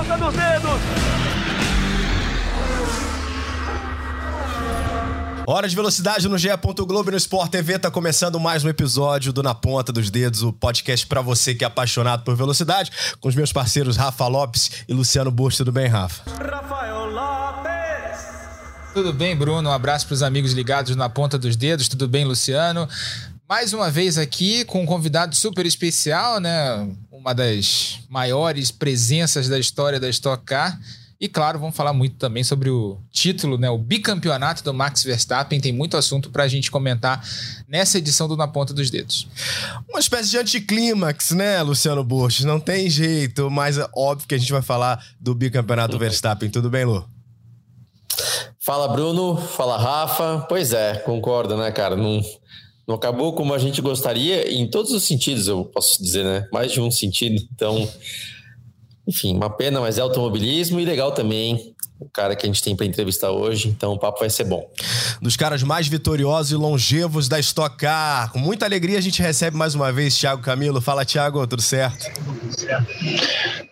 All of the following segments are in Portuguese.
ponta dos dedos. Hora de velocidade no GE. Globo e no Sport TV. Tá começando mais um episódio do Na Ponta dos Dedos, o podcast para você que é apaixonado por velocidade, com os meus parceiros Rafa Lopes e Luciano Busto. Tudo bem, Rafa? Rafael Lopes. Tudo bem, Bruno? Um abraço para os amigos ligados na Ponta dos Dedos. Tudo bem, Luciano? Mais uma vez aqui com um convidado super especial, né? Uma das maiores presenças da história da Stock Car. E claro, vamos falar muito também sobre o título, né? O bicampeonato do Max Verstappen. Tem muito assunto para a gente comentar nessa edição do Na Ponta dos Dedos. Uma espécie de anticlímax, né, Luciano Burch? Não tem jeito, mas é óbvio que a gente vai falar do bicampeonato do Verstappen. Tudo bem, Lu? Fala, Bruno. Fala, Rafa. Pois é, concordo, né, cara? Não, não acabou como a gente gostaria, em todos os sentidos, eu posso dizer, né? Mais de um sentido. Então. Enfim, uma pena, mas é automobilismo e legal também o cara que a gente tem para entrevistar hoje, então o papo vai ser bom. Dos caras mais vitoriosos e longevos da Stock Car. Com muita alegria a gente recebe mais uma vez Thiago Camilo. Fala, Thiago, tudo certo?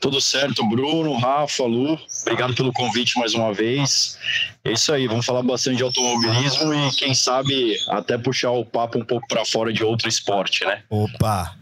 Tudo certo, Bruno, Rafa, Lu. Obrigado pelo convite mais uma vez. É isso aí, vamos falar bastante de automobilismo e quem sabe até puxar o papo um pouco para fora de outro esporte, né? Opa!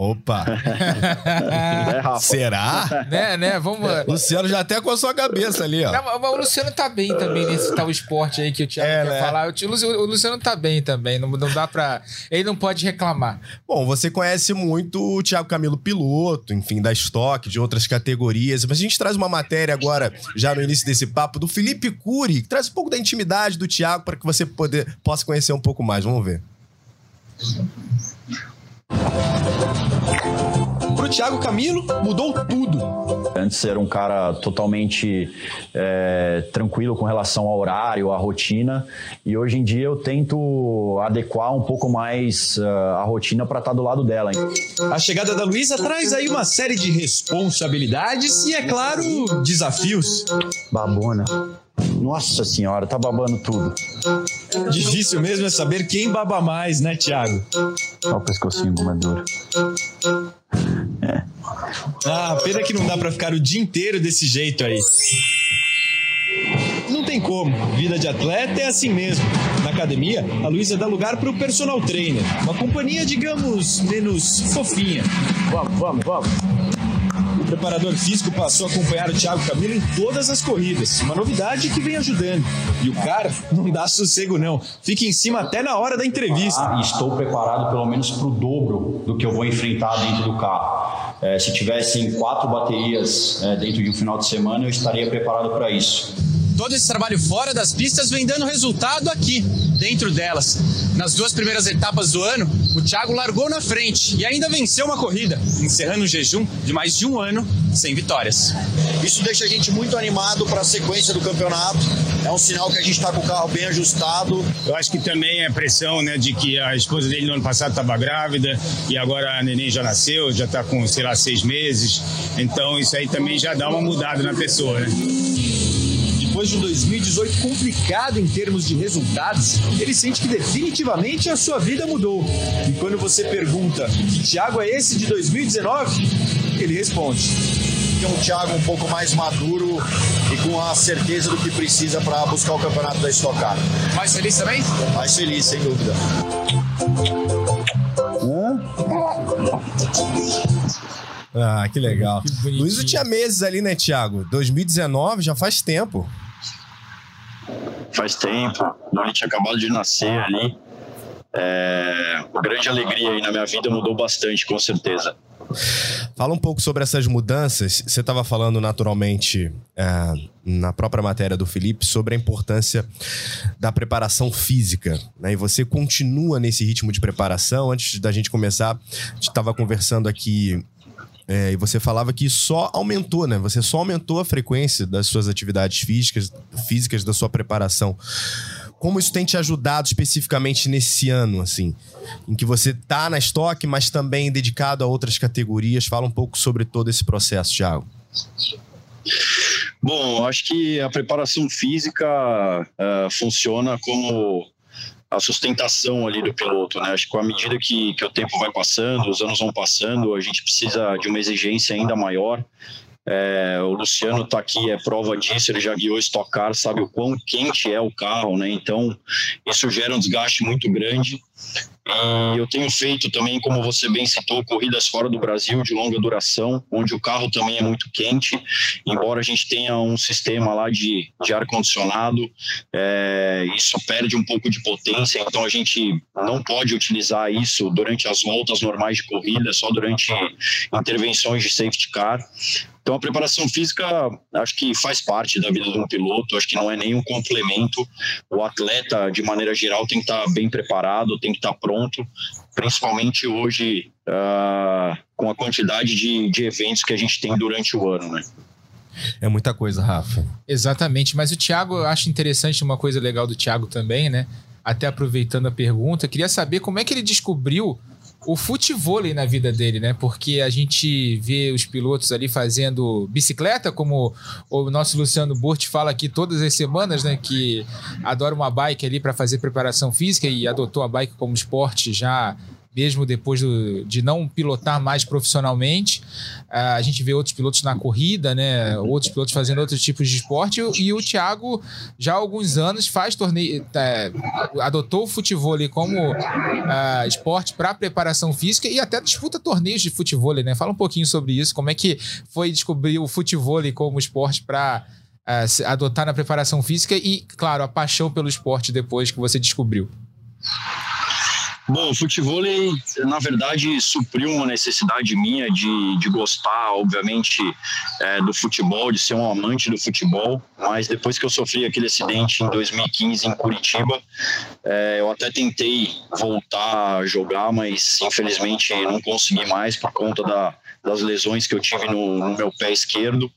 Opa! é, Será? né, né? Vamos. Luciano já até com a sua cabeça ali, ó. Não, mas o Luciano tá bem também nesse tal esporte aí que o Thiago é, quer né? falar. O, Luciano tá bem também, não, não dá pra. Ele não pode reclamar. Bom, você conhece muito o Thiago Camilo piloto, enfim, da estoque, de outras categorias, mas a gente traz uma matéria agora, já no início desse papo, do Felipe Cury, que traz um pouco da intimidade do Thiago para que você poder, possa conhecer um pouco mais. Vamos ver. Pro Thiago Camilo, mudou tudo. Antes era um cara totalmente é, tranquilo com relação ao horário, à rotina, e hoje em dia eu tento adequar um pouco mais uh, a rotina para estar tá do lado dela. A chegada da Luísa traz aí uma série de responsabilidades e, é claro, desafios. Babona. Nossa senhora, tá babando tudo. Difícil mesmo é saber quem baba mais, né, Thiago? Olha o pescocinho maduro. É. Ah, pena que não dá para ficar o dia inteiro desse jeito aí. Não tem como, vida de atleta é assim mesmo. Na academia, a Luísa dá lugar para o personal trainer, uma companhia, digamos, menos fofinha. Vamos, vamos, vamos preparador físico passou a acompanhar o Thiago Camilo em todas as corridas. Uma novidade que vem ajudando. E o cara não dá sossego, não. Fica em cima até na hora da entrevista. Ah, estou preparado pelo menos para o dobro do que eu vou enfrentar dentro do carro. É, se tivessem quatro baterias é, dentro de um final de semana, eu estaria preparado para isso. Todo esse trabalho fora das pistas vem dando resultado aqui, dentro delas. Nas duas primeiras etapas do ano, o Thiago largou na frente e ainda venceu uma corrida, encerrando um jejum de mais de um ano sem vitórias. Isso deixa a gente muito animado para a sequência do campeonato. É um sinal que a gente está com o carro bem ajustado. Eu acho que também é pressão, né, de que a esposa dele no ano passado estava grávida e agora a neném já nasceu, já está com, sei lá, seis meses. Então isso aí também já dá uma mudada na pessoa, né? Depois de um 2018 complicado em termos de resultados, ele sente que definitivamente a sua vida mudou. E quando você pergunta que Thiago é esse de 2019, ele responde. Tem um Thiago um pouco mais maduro e com a certeza do que precisa para buscar o campeonato da Stock Car. Mais feliz também? Mais feliz, sem dúvida. Ah, que legal. Que Luiz tinha meses ali, né, Thiago? 2019 já faz tempo faz tempo, o tinha acabado de nascer ali. É, uma grande alegria aí na minha vida mudou bastante, com certeza. Fala um pouco sobre essas mudanças. Você estava falando naturalmente é, na própria matéria do Felipe sobre a importância da preparação física. Né? E você continua nesse ritmo de preparação. Antes da gente começar, a gente estava conversando aqui é, e você falava que só aumentou, né? Você só aumentou a frequência das suas atividades físicas, físicas da sua preparação. Como isso tem te ajudado especificamente nesse ano, assim, em que você tá na estoque, mas também dedicado a outras categorias? Fala um pouco sobre todo esse processo, Thiago. Bom, acho que a preparação física uh, funciona como a sustentação ali do piloto, né? Acho que a medida que, que o tempo vai passando, os anos vão passando, a gente precisa de uma exigência ainda maior É, o Luciano está aqui, é prova disso, ele já guiou Stock Car, sabe o quão quente é o carro, né? Então, isso gera um desgaste muito grande. E eu tenho feito também, como você bem citou, corridas fora do Brasil de longa duração, onde o carro também é muito quente, embora a gente tenha um sistema lá de, de ar-condicionado, é, isso perde um pouco de potência, então a gente não pode utilizar isso durante as voltas normais de corrida, só durante intervenções de safety car. Então a preparação física acho que faz parte da vida de um piloto, acho que não é nenhum complemento. O atleta, de maneira geral, tem que estar bem preparado, tem que estar pronto, principalmente hoje uh, com a quantidade de, de eventos que a gente tem durante o ano, né? É muita coisa, Rafa. Exatamente, mas o Thiago, eu acho interessante uma coisa legal do Thiago também, né? Até aproveitando a pergunta, queria saber como é que ele descobriu o futevôlei na vida dele, né? Porque a gente vê os pilotos ali fazendo bicicleta, como o nosso Luciano Burt fala aqui todas as semanas, né? Que adora uma bike ali para fazer preparação física e adotou a bike como esporte já mesmo depois do, de não pilotar mais profissionalmente. A gente vê outros pilotos na corrida, né? Outros pilotos fazendo outros tipos de esporte. E, o Thiago, já há alguns anos, faz torneio. É, adotou o futebol como uh, esporte para preparação física e até disputa torneios de futebol, né? Fala um pouquinho sobre isso. Como é que foi descobrir o futebol como esporte para adotar na preparação física e, claro, a paixão pelo esporte depois que você descobriu? Bom, o futebol, na verdade, supriu uma necessidade minha de, de gostar, obviamente, é, do futebol, de ser um amante do futebol. Mas depois que eu sofri aquele acidente em 2015 em Curitiba, é, eu até tentei voltar a jogar, mas infelizmente não consegui mais por conta da, das lesões que eu tive no, no, meu pé esquerdo,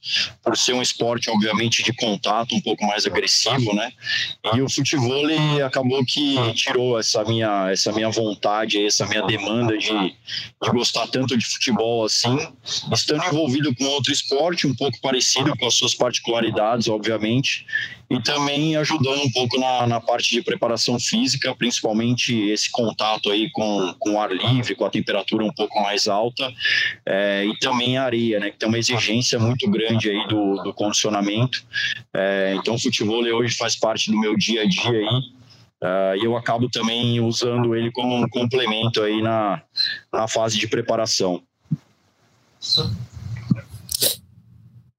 por ser um esporte, obviamente, de contato, um pouco mais agressivo, né? E o futebol acabou que tirou essa minha, essa minha vontade, essa minha demanda de, de gostar tanto de futebol assim, estando envolvido com outro esporte, um pouco parecido, com as suas particularidades, obviamente, e também ajudando um pouco na, na parte de preparação física, principalmente esse contato aí com, com o ar livre, com a temperatura um pouco mais alta, é, e também a areia, né, que tem uma exigência muito grande aí do, do condicionamento. É, então, o futebol hoje faz parte do meu dia a dia aí. Uh, e eu acabo também usando ele como um complemento aí na, na fase de preparação.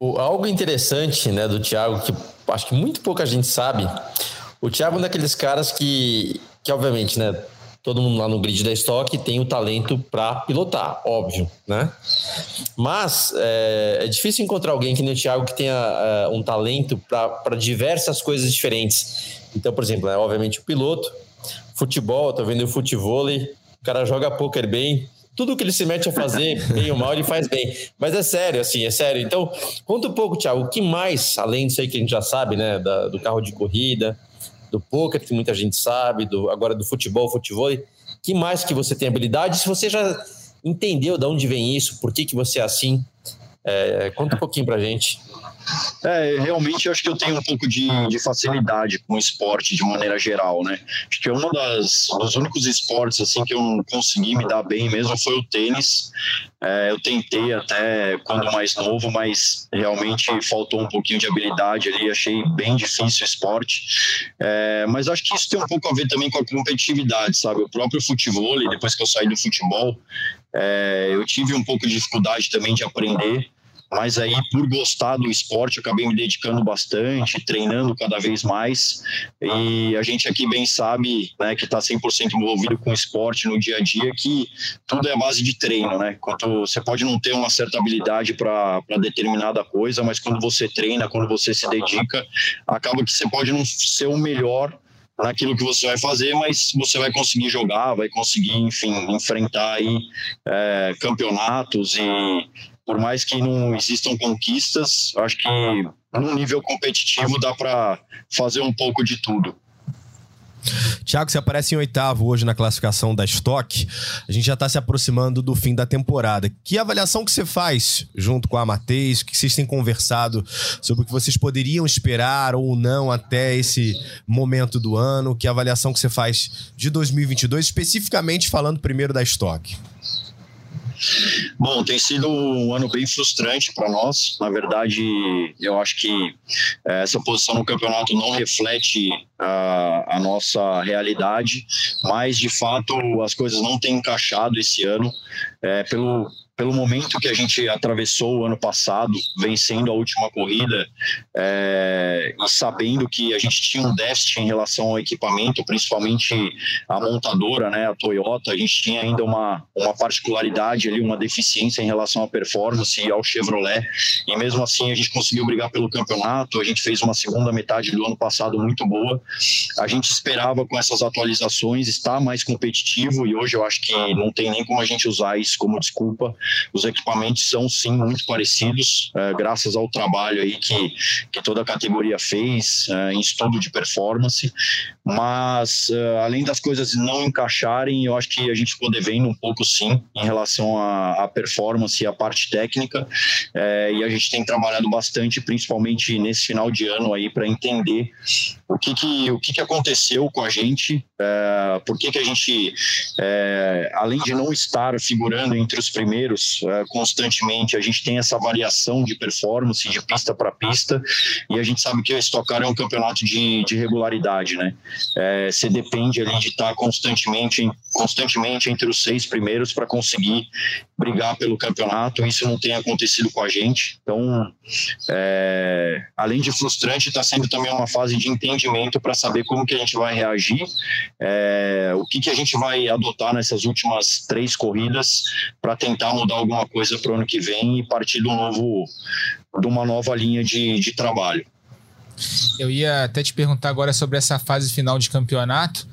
Algo interessante né, do Thiago, que acho que muito pouca gente sabe, o Thiago é um daqueles caras que, que obviamente, né, todo mundo lá no grid da Stock tem o talento para pilotar, óbvio, né? Mas é, é, difícil encontrar alguém que nem o Thiago que tenha é, um talento para diversas coisas diferentes. Então, por exemplo, é, obviamente o piloto, futebol, tô vendo o futebol, o cara joga poker bem, tudo que ele se mete a fazer, bem ou mal, ele faz bem. Mas é sério, assim, é sério. Então, conta um pouco, Thiago, o que mais, além disso aí que a gente já sabe, né, da, do carro de corrida, do poker, que muita gente sabe, do, agora do futebol, futebol, que mais que você tem habilidade? Se você já entendeu de onde vem isso, por que, que você é assim, é, conta um pouquinho pra gente. É, realmente eu acho que eu tenho um pouco de, de facilidade com esporte de maneira geral, né? Acho que é um dos únicos esportes assim que eu não consegui me dar bem mesmo foi o tênis. É, eu tentei até quando mais novo, mas realmente faltou um pouquinho de habilidade ali, achei bem difícil o esporte. É, mas acho que isso tem um pouco a ver também com a competitividade, sabe? O próprio futebol, depois que eu saí do futebol, é, eu tive um pouco de dificuldade também de aprender mas aí por gostar do esporte acabei me dedicando bastante, treinando cada vez mais e a gente aqui bem sabe, né, que está 100% envolvido com esporte no dia a dia que tudo é base de treino, né? Quando você pode não ter uma certa habilidade para determinada coisa, mas quando você treina, quando você se dedica, acaba que você pode não ser o melhor naquilo que você vai fazer, mas você vai conseguir jogar, vai conseguir, enfim, enfrentar aí é, campeonatos e por mais que não existam conquistas, acho que no nível competitivo dá para fazer um pouco de tudo. Tiago, você aparece em oitavo hoje na classificação da Stock. A gente já está se aproximando do fim da temporada. Que avaliação que você faz junto com a Mateis? O que vocês têm conversado sobre o que vocês poderiam esperar ou não até esse momento do ano? Que avaliação que você faz de 2022, especificamente falando primeiro da Stock? Bom, tem sido um ano bem frustrante para nós. Na verdade, eu acho que é, essa posição no campeonato não reflete a, a nossa realidade, mas de fato as coisas não têm encaixado esse ano. É, pelo, pelo momento que a gente atravessou o ano passado, vencendo a última corrida é, e sabendo que a gente tinha um déficit em relação ao equipamento, principalmente a montadora, né, a Toyota, a gente tinha ainda uma, uma particularidade ali, uma deficiência em relação à performance e ao Chevrolet, e mesmo assim a gente conseguiu brigar pelo campeonato, a gente fez uma segunda metade do ano passado muito boa, a gente esperava com essas atualizações estar mais competitivo e hoje eu acho que não tem nem como a gente usar isso como desculpa, os equipamentos são sim muito parecidos, é, graças ao trabalho aí que, que toda a categoria fez é, em estudo de performance. Mas é, além das coisas não encaixarem, eu acho que a gente ficou devendo um pouco sim em relação à, performance e à parte técnica. É, e a gente tem trabalhado bastante, principalmente nesse final de ano aí, para entender o que, que, o que, que aconteceu com a gente, é, por que, que a gente, é, além de não estar figurando entre os primeiros constantemente, a gente tem essa variação de performance de pista para pista, e a gente sabe que o Stock Car é um campeonato de, de regularidade, né? É, você depende ali de estar constantemente, constantemente entre os seis primeiros para conseguir brigar pelo campeonato, isso não tem acontecido com a gente, então, é, além de frustrante, está sendo também uma fase de entendimento para saber como que a gente vai reagir, é, o que, que a gente vai adotar nessas últimas três corridas para tentar mudar alguma coisa para o ano que vem e partir de um novo, de uma nova linha de, de trabalho. Eu ia até te perguntar agora sobre essa fase final de campeonato.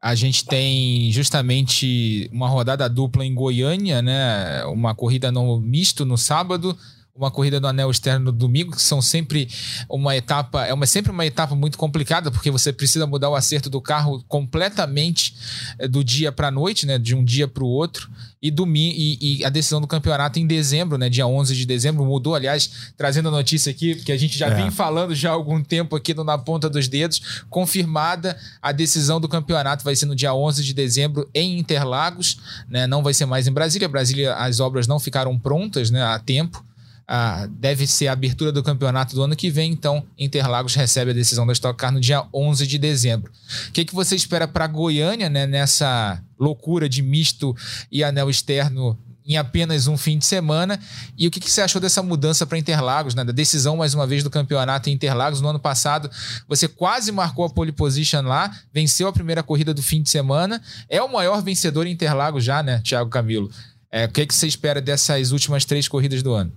A gente tem justamente uma rodada dupla em Goiânia, né? Uma corrida no misto no sábado, uma corrida no anel externo no domingo, que são sempre uma etapa, é uma, sempre uma etapa muito complicada, porque você precisa mudar o acerto do carro completamente eh, do dia para a noite, né, de um dia para o outro. E, domingo, e, e, a decisão do campeonato em dezembro, né, dia 11 de dezembro, mudou. Aliás, trazendo a notícia aqui, que a gente já é. vem falando já há algum tempo aqui no Na Ponta dos Dedos, confirmada a decisão do campeonato vai ser no dia 11 de dezembro em Interlagos, né, não vai ser mais em Brasília. Brasília, as obras não ficaram prontas né, a tempo ah, deve ser a abertura do campeonato do ano que vem, então Interlagos recebe a decisão da Stock Car no dia 11 de dezembro. O que, que você espera para Goiânia né, nessa loucura de misto e anel externo em apenas um fim de semana. E o que, que você achou dessa mudança para Interlagos, né? da decisão, mais uma vez, do campeonato em Interlagos? No ano passado, você quase marcou a pole position lá, venceu a primeira corrida do fim de semana, é o maior vencedor em Interlagos já, né, Thiago Camilo? É, o que, que você espera dessas últimas três corridas do ano?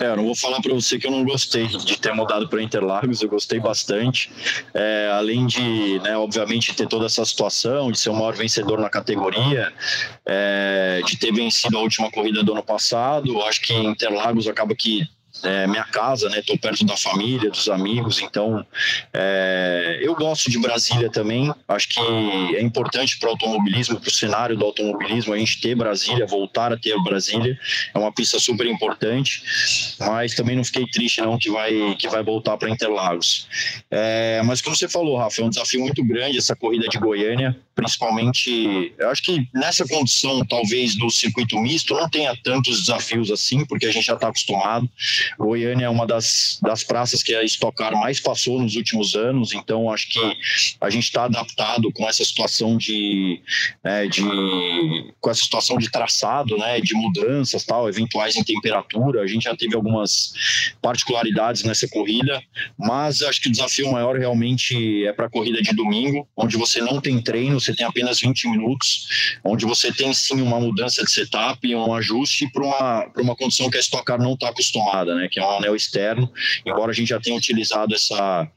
É, eu não vou falar para você que eu não gostei de ter mudado para Interlagos, eu gostei bastante. É, além de, né, obviamente, ter toda essa situação, de ser o maior vencedor na categoria, é, de ter vencido a última corrida do ano passado, acho que Interlagos acaba que é, minha casa, né? Estou perto da família, dos amigos, então é, eu gosto de Brasília também. Acho que é importante para o automobilismo, para o cenário do automobilismo, a gente ter Brasília, voltar a ter Brasília. É uma pista super importante, mas também não fiquei triste não que vai que vai voltar para Interlagos. É, mas como você falou, Rafa, é um desafio muito grande essa corrida de Goiânia, principalmente. Eu acho que nessa condição, talvez do circuito misto, não tenha tantos desafios assim, porque a gente já está acostumado. Goiânia é uma das, das praças que a Stock Car mais passou nos últimos anos, então acho que a gente está adaptado com essa situação de, né, de com essa situação de traçado, né, de mudanças, tal, eventuais em temperatura. A gente já teve algumas particularidades nessa corrida, mas acho que o desafio maior realmente é para a corrida de domingo, onde você não tem treino, você tem apenas 20 minutos, onde você tem sim uma mudança de setup, um ajuste para uma, uma condição que a Stock não está acostumada né, que é um anel externo. Embora a gente já tenha utilizado essa,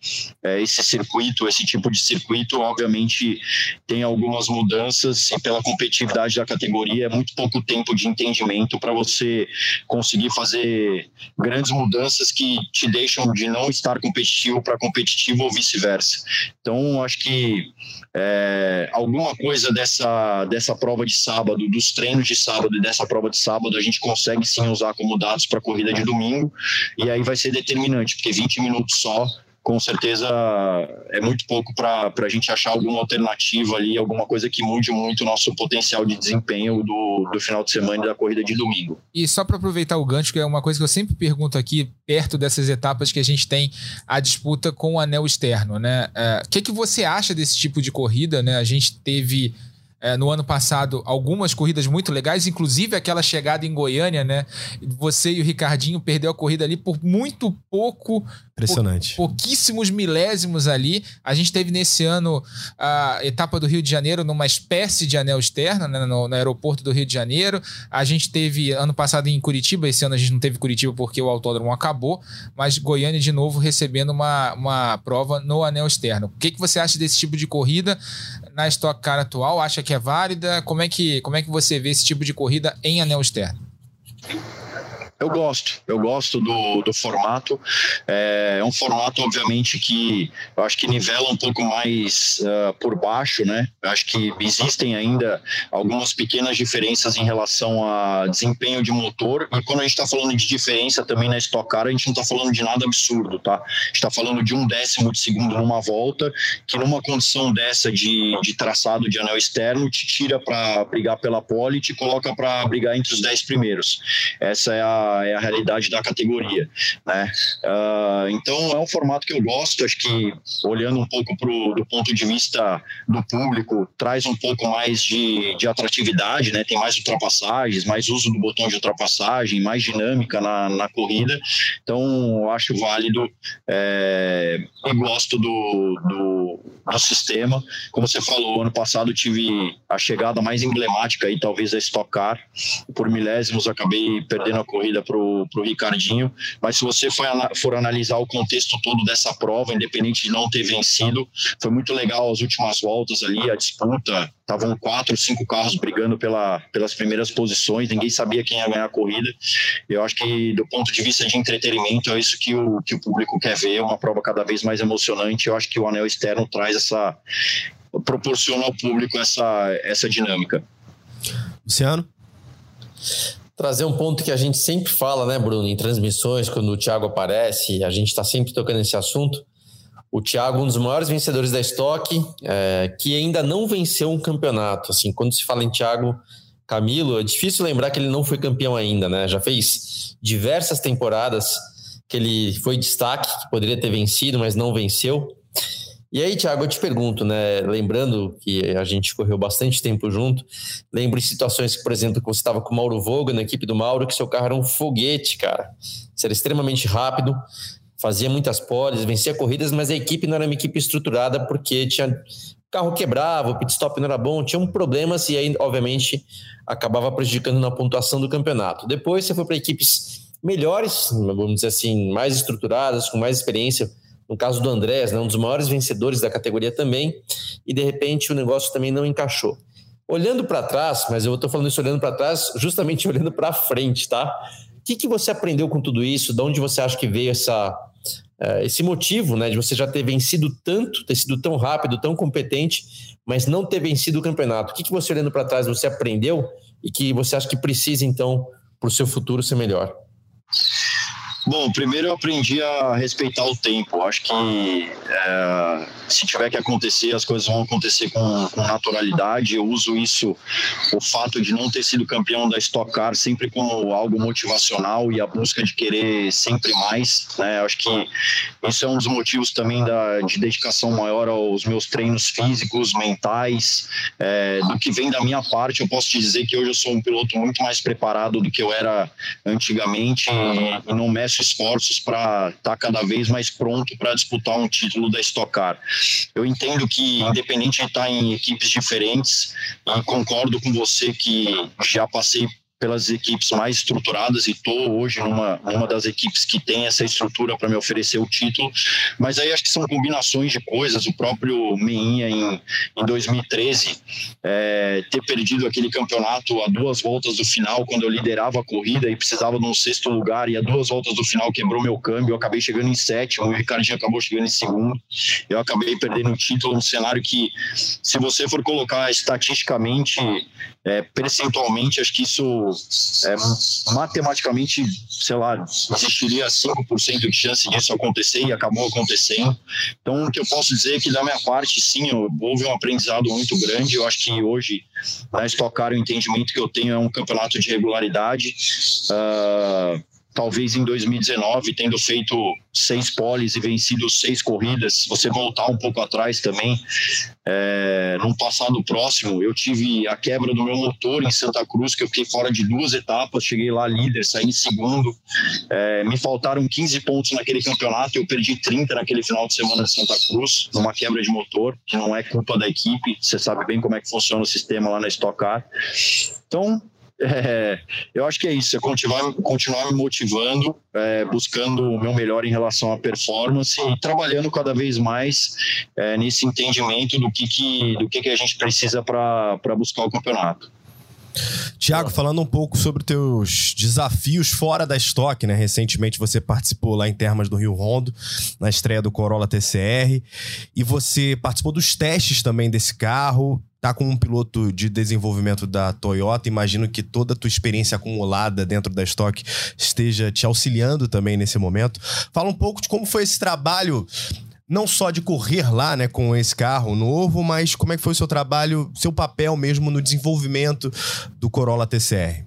é, esse circuito, esse tipo de circuito, obviamente tem algumas mudanças e pela competitividade da categoria é muito pouco tempo de entendimento para você conseguir fazer grandes mudanças que te deixam de não estar competitivo para competitivo ou vice-versa. Então, acho que é, alguma coisa dessa, dessa prova de sábado, dos treinos de sábado e dessa prova de sábado, a gente consegue sim usar como dados para a corrida de domingo, e aí vai ser determinante, porque 20 minutos só com certeza é muito pouco para a gente achar alguma alternativa ali, alguma coisa que mude muito o nosso potencial de desempenho do, do final de semana e da corrida de domingo. E só para aproveitar o gancho, que é uma coisa que eu sempre pergunto aqui, perto dessas etapas que a gente tem a disputa com o anel externo, né? O é, que, que você acha desse tipo de corrida, né? A gente teve é, no ano passado algumas corridas muito legais, inclusive aquela chegada em Goiânia, né? Você e o Ricardinho perdeu a corrida ali por muito pouco. Impressionante. Pou, pouquíssimos milésimos ali. A gente teve nesse ano a etapa do Rio de Janeiro numa espécie de anel externa, né? no, no aeroporto do Rio de Janeiro. A gente teve ano passado em Curitiba, esse ano a gente não teve Curitiba porque o autódromo acabou, mas Goiânia de novo recebendo uma, uma prova no anel externo. O que, que você acha desse tipo de corrida na Stock Car atual? Acha que é válida? Como é que, como é que você vê esse tipo de corrida em anel externo? Eu gosto, eu gosto do, do formato. É, é um formato, obviamente, que eu acho que nivela um pouco mais uh, por baixo, né? Eu acho que existem ainda algumas pequenas diferenças em relação a desempenho de motor. E quando a gente está falando de diferença também na Stock Car, a gente não está falando de nada absurdo, tá? A gente está falando de um décimo de segundo numa volta, que numa condição dessa de, de traçado de anel externo, te tira para brigar pela pole e te coloca para brigar entre os dez primeiros. Essa é a é a realidade da categoria, né? Uh, então é um formato que eu gosto, acho que olhando um pouco pro, do ponto de vista do público, traz um pouco mais de, de atratividade, né? Tem mais ultrapassagens, mais uso do botão de ultrapassagem, mais dinâmica na, na corrida, então acho válido é, e gosto do, do, do sistema. Como você falou, ano passado tive a chegada mais emblemática aí, talvez a Stock Car, por milésimos acabei perdendo a corrida pro, pro Ricardinho, mas se você for, for analisar o contexto todo dessa prova, independente de não ter vencido, foi muito legal as últimas voltas ali, a disputa, estavam quatro, cinco carros brigando pela, pelas primeiras posições, ninguém sabia quem ia ganhar a corrida. Eu acho que do ponto de vista de entretenimento é isso que o, que o público quer ver, uma prova cada vez mais emocionante. Eu acho que o anel externo traz essa proporciona ao público essa essa dinâmica. Luciano? trazer um ponto que a gente sempre fala, né, Bruno, em transmissões, quando o Thiago aparece, a gente está sempre tocando esse assunto. O Thiago, um dos maiores vencedores da Stock, é, que ainda não venceu um campeonato. Assim, quando se fala em Thiago Camilo, é difícil lembrar que ele não foi campeão ainda, né? Já fez diversas temporadas que ele foi destaque, que poderia ter vencido, mas não venceu. E aí, Thiago, eu te pergunto, né? Lembrando que a gente correu bastante tempo junto, lembro de situações que, por exemplo, que você estava com o Mauro Voga na equipe do Mauro, que seu carro era um foguete, cara. Você era extremamente rápido, fazia muitas poles, vencia corridas, mas a equipe não era uma equipe estruturada porque tinha carro quebrava, o pit stop não era bom, tinha um problemas e aí, obviamente, acabava prejudicando na pontuação do campeonato. Depois você foi para equipes melhores, vamos dizer assim, mais estruturadas, com mais experiência no caso do Andrés, né, um dos maiores vencedores da categoria também, e de repente o negócio também não encaixou. Olhando para trás, mas eu estou falando isso olhando para trás, justamente olhando para frente, tá? O que, que você aprendeu com tudo isso? De onde você acha que veio essa, esse motivo, né, de você já ter vencido tanto, ter sido tão rápido, tão competente, mas não ter vencido o campeonato? O que, que você olhando para trás você aprendeu e que você acha que precisa então para o seu futuro ser melhor? Bom, primeiro eu aprendi a respeitar o tempo. Acho que é, se tiver que acontecer, as coisas vão acontecer com, com, naturalidade. Eu uso isso, o fato de não ter sido campeão da Stock Car, sempre como algo motivacional e a busca de querer sempre mais. Né? Acho que isso é um dos motivos também da, de dedicação maior aos meus treinos físicos, mentais. É, do que vem da minha parte, eu posso te dizer que hoje eu sou um piloto muito mais preparado do que eu era antigamente e, e não meço esforços para estar tá cada vez mais pronto para disputar um título da Stock Car. Eu entendo que, independente de estar em equipes diferentes, concordo com você que já passei pelas equipes mais estruturadas e estou hoje numa, numa das equipes que tem essa estrutura para me oferecer o título. Mas aí acho que são combinações de coisas. O próprio Meinha em, em 2013 é, ter perdido aquele campeonato a duas voltas do final, quando eu liderava a corrida e precisava de um sexto lugar, e a duas voltas do final quebrou meu câmbio. Eu acabei chegando em sétimo, o Ricardinho acabou chegando em segundo. Eu acabei perdendo o título num cenário que, se você for colocar estatisticamente, é, percentualmente, acho que isso é, matematicamente, sei lá, existiria 5% de chance disso acontecer e acabou acontecendo. Então, o que eu posso dizer é que, da minha parte, sim, houve um aprendizado muito grande. Eu acho que hoje, na Stock Car, o entendimento que eu tenho é um campeonato de regularidade. Uh, talvez em 2019, tendo feito seis poles e vencido seis corridas, você voltar um pouco atrás também, é, num passado próximo, eu tive a quebra do meu motor em Santa Cruz, que eu fiquei fora de duas etapas, cheguei lá líder, saí em segundo, é, me faltaram 15 pontos naquele campeonato, eu perdi 30 naquele final de semana de Santa Cruz, numa quebra de motor, que não é culpa da equipe, você sabe bem como é que funciona o sistema lá na Stock Car. Então, é, eu acho que é isso, é continuar, continuar me motivando, é, buscando o meu melhor em relação à performance e trabalhando cada vez mais é, nesse entendimento do que, que, do que, que a gente precisa para buscar o campeonato. Tiago, falando um pouco sobre teus desafios fora da estoque, né? Recentemente você participou lá em Termas do Rio Rondo, na estreia do Corolla TCR, e você participou dos testes também desse carro, tá com um piloto de desenvolvimento da Toyota, imagino que toda a tua experiência acumulada dentro da estoque esteja te auxiliando também nesse momento. Fala um pouco de como foi esse trabalho não só de correr lá, né, com esse carro novo, mas como é que foi o seu trabalho, seu papel mesmo no desenvolvimento do Corolla TCR?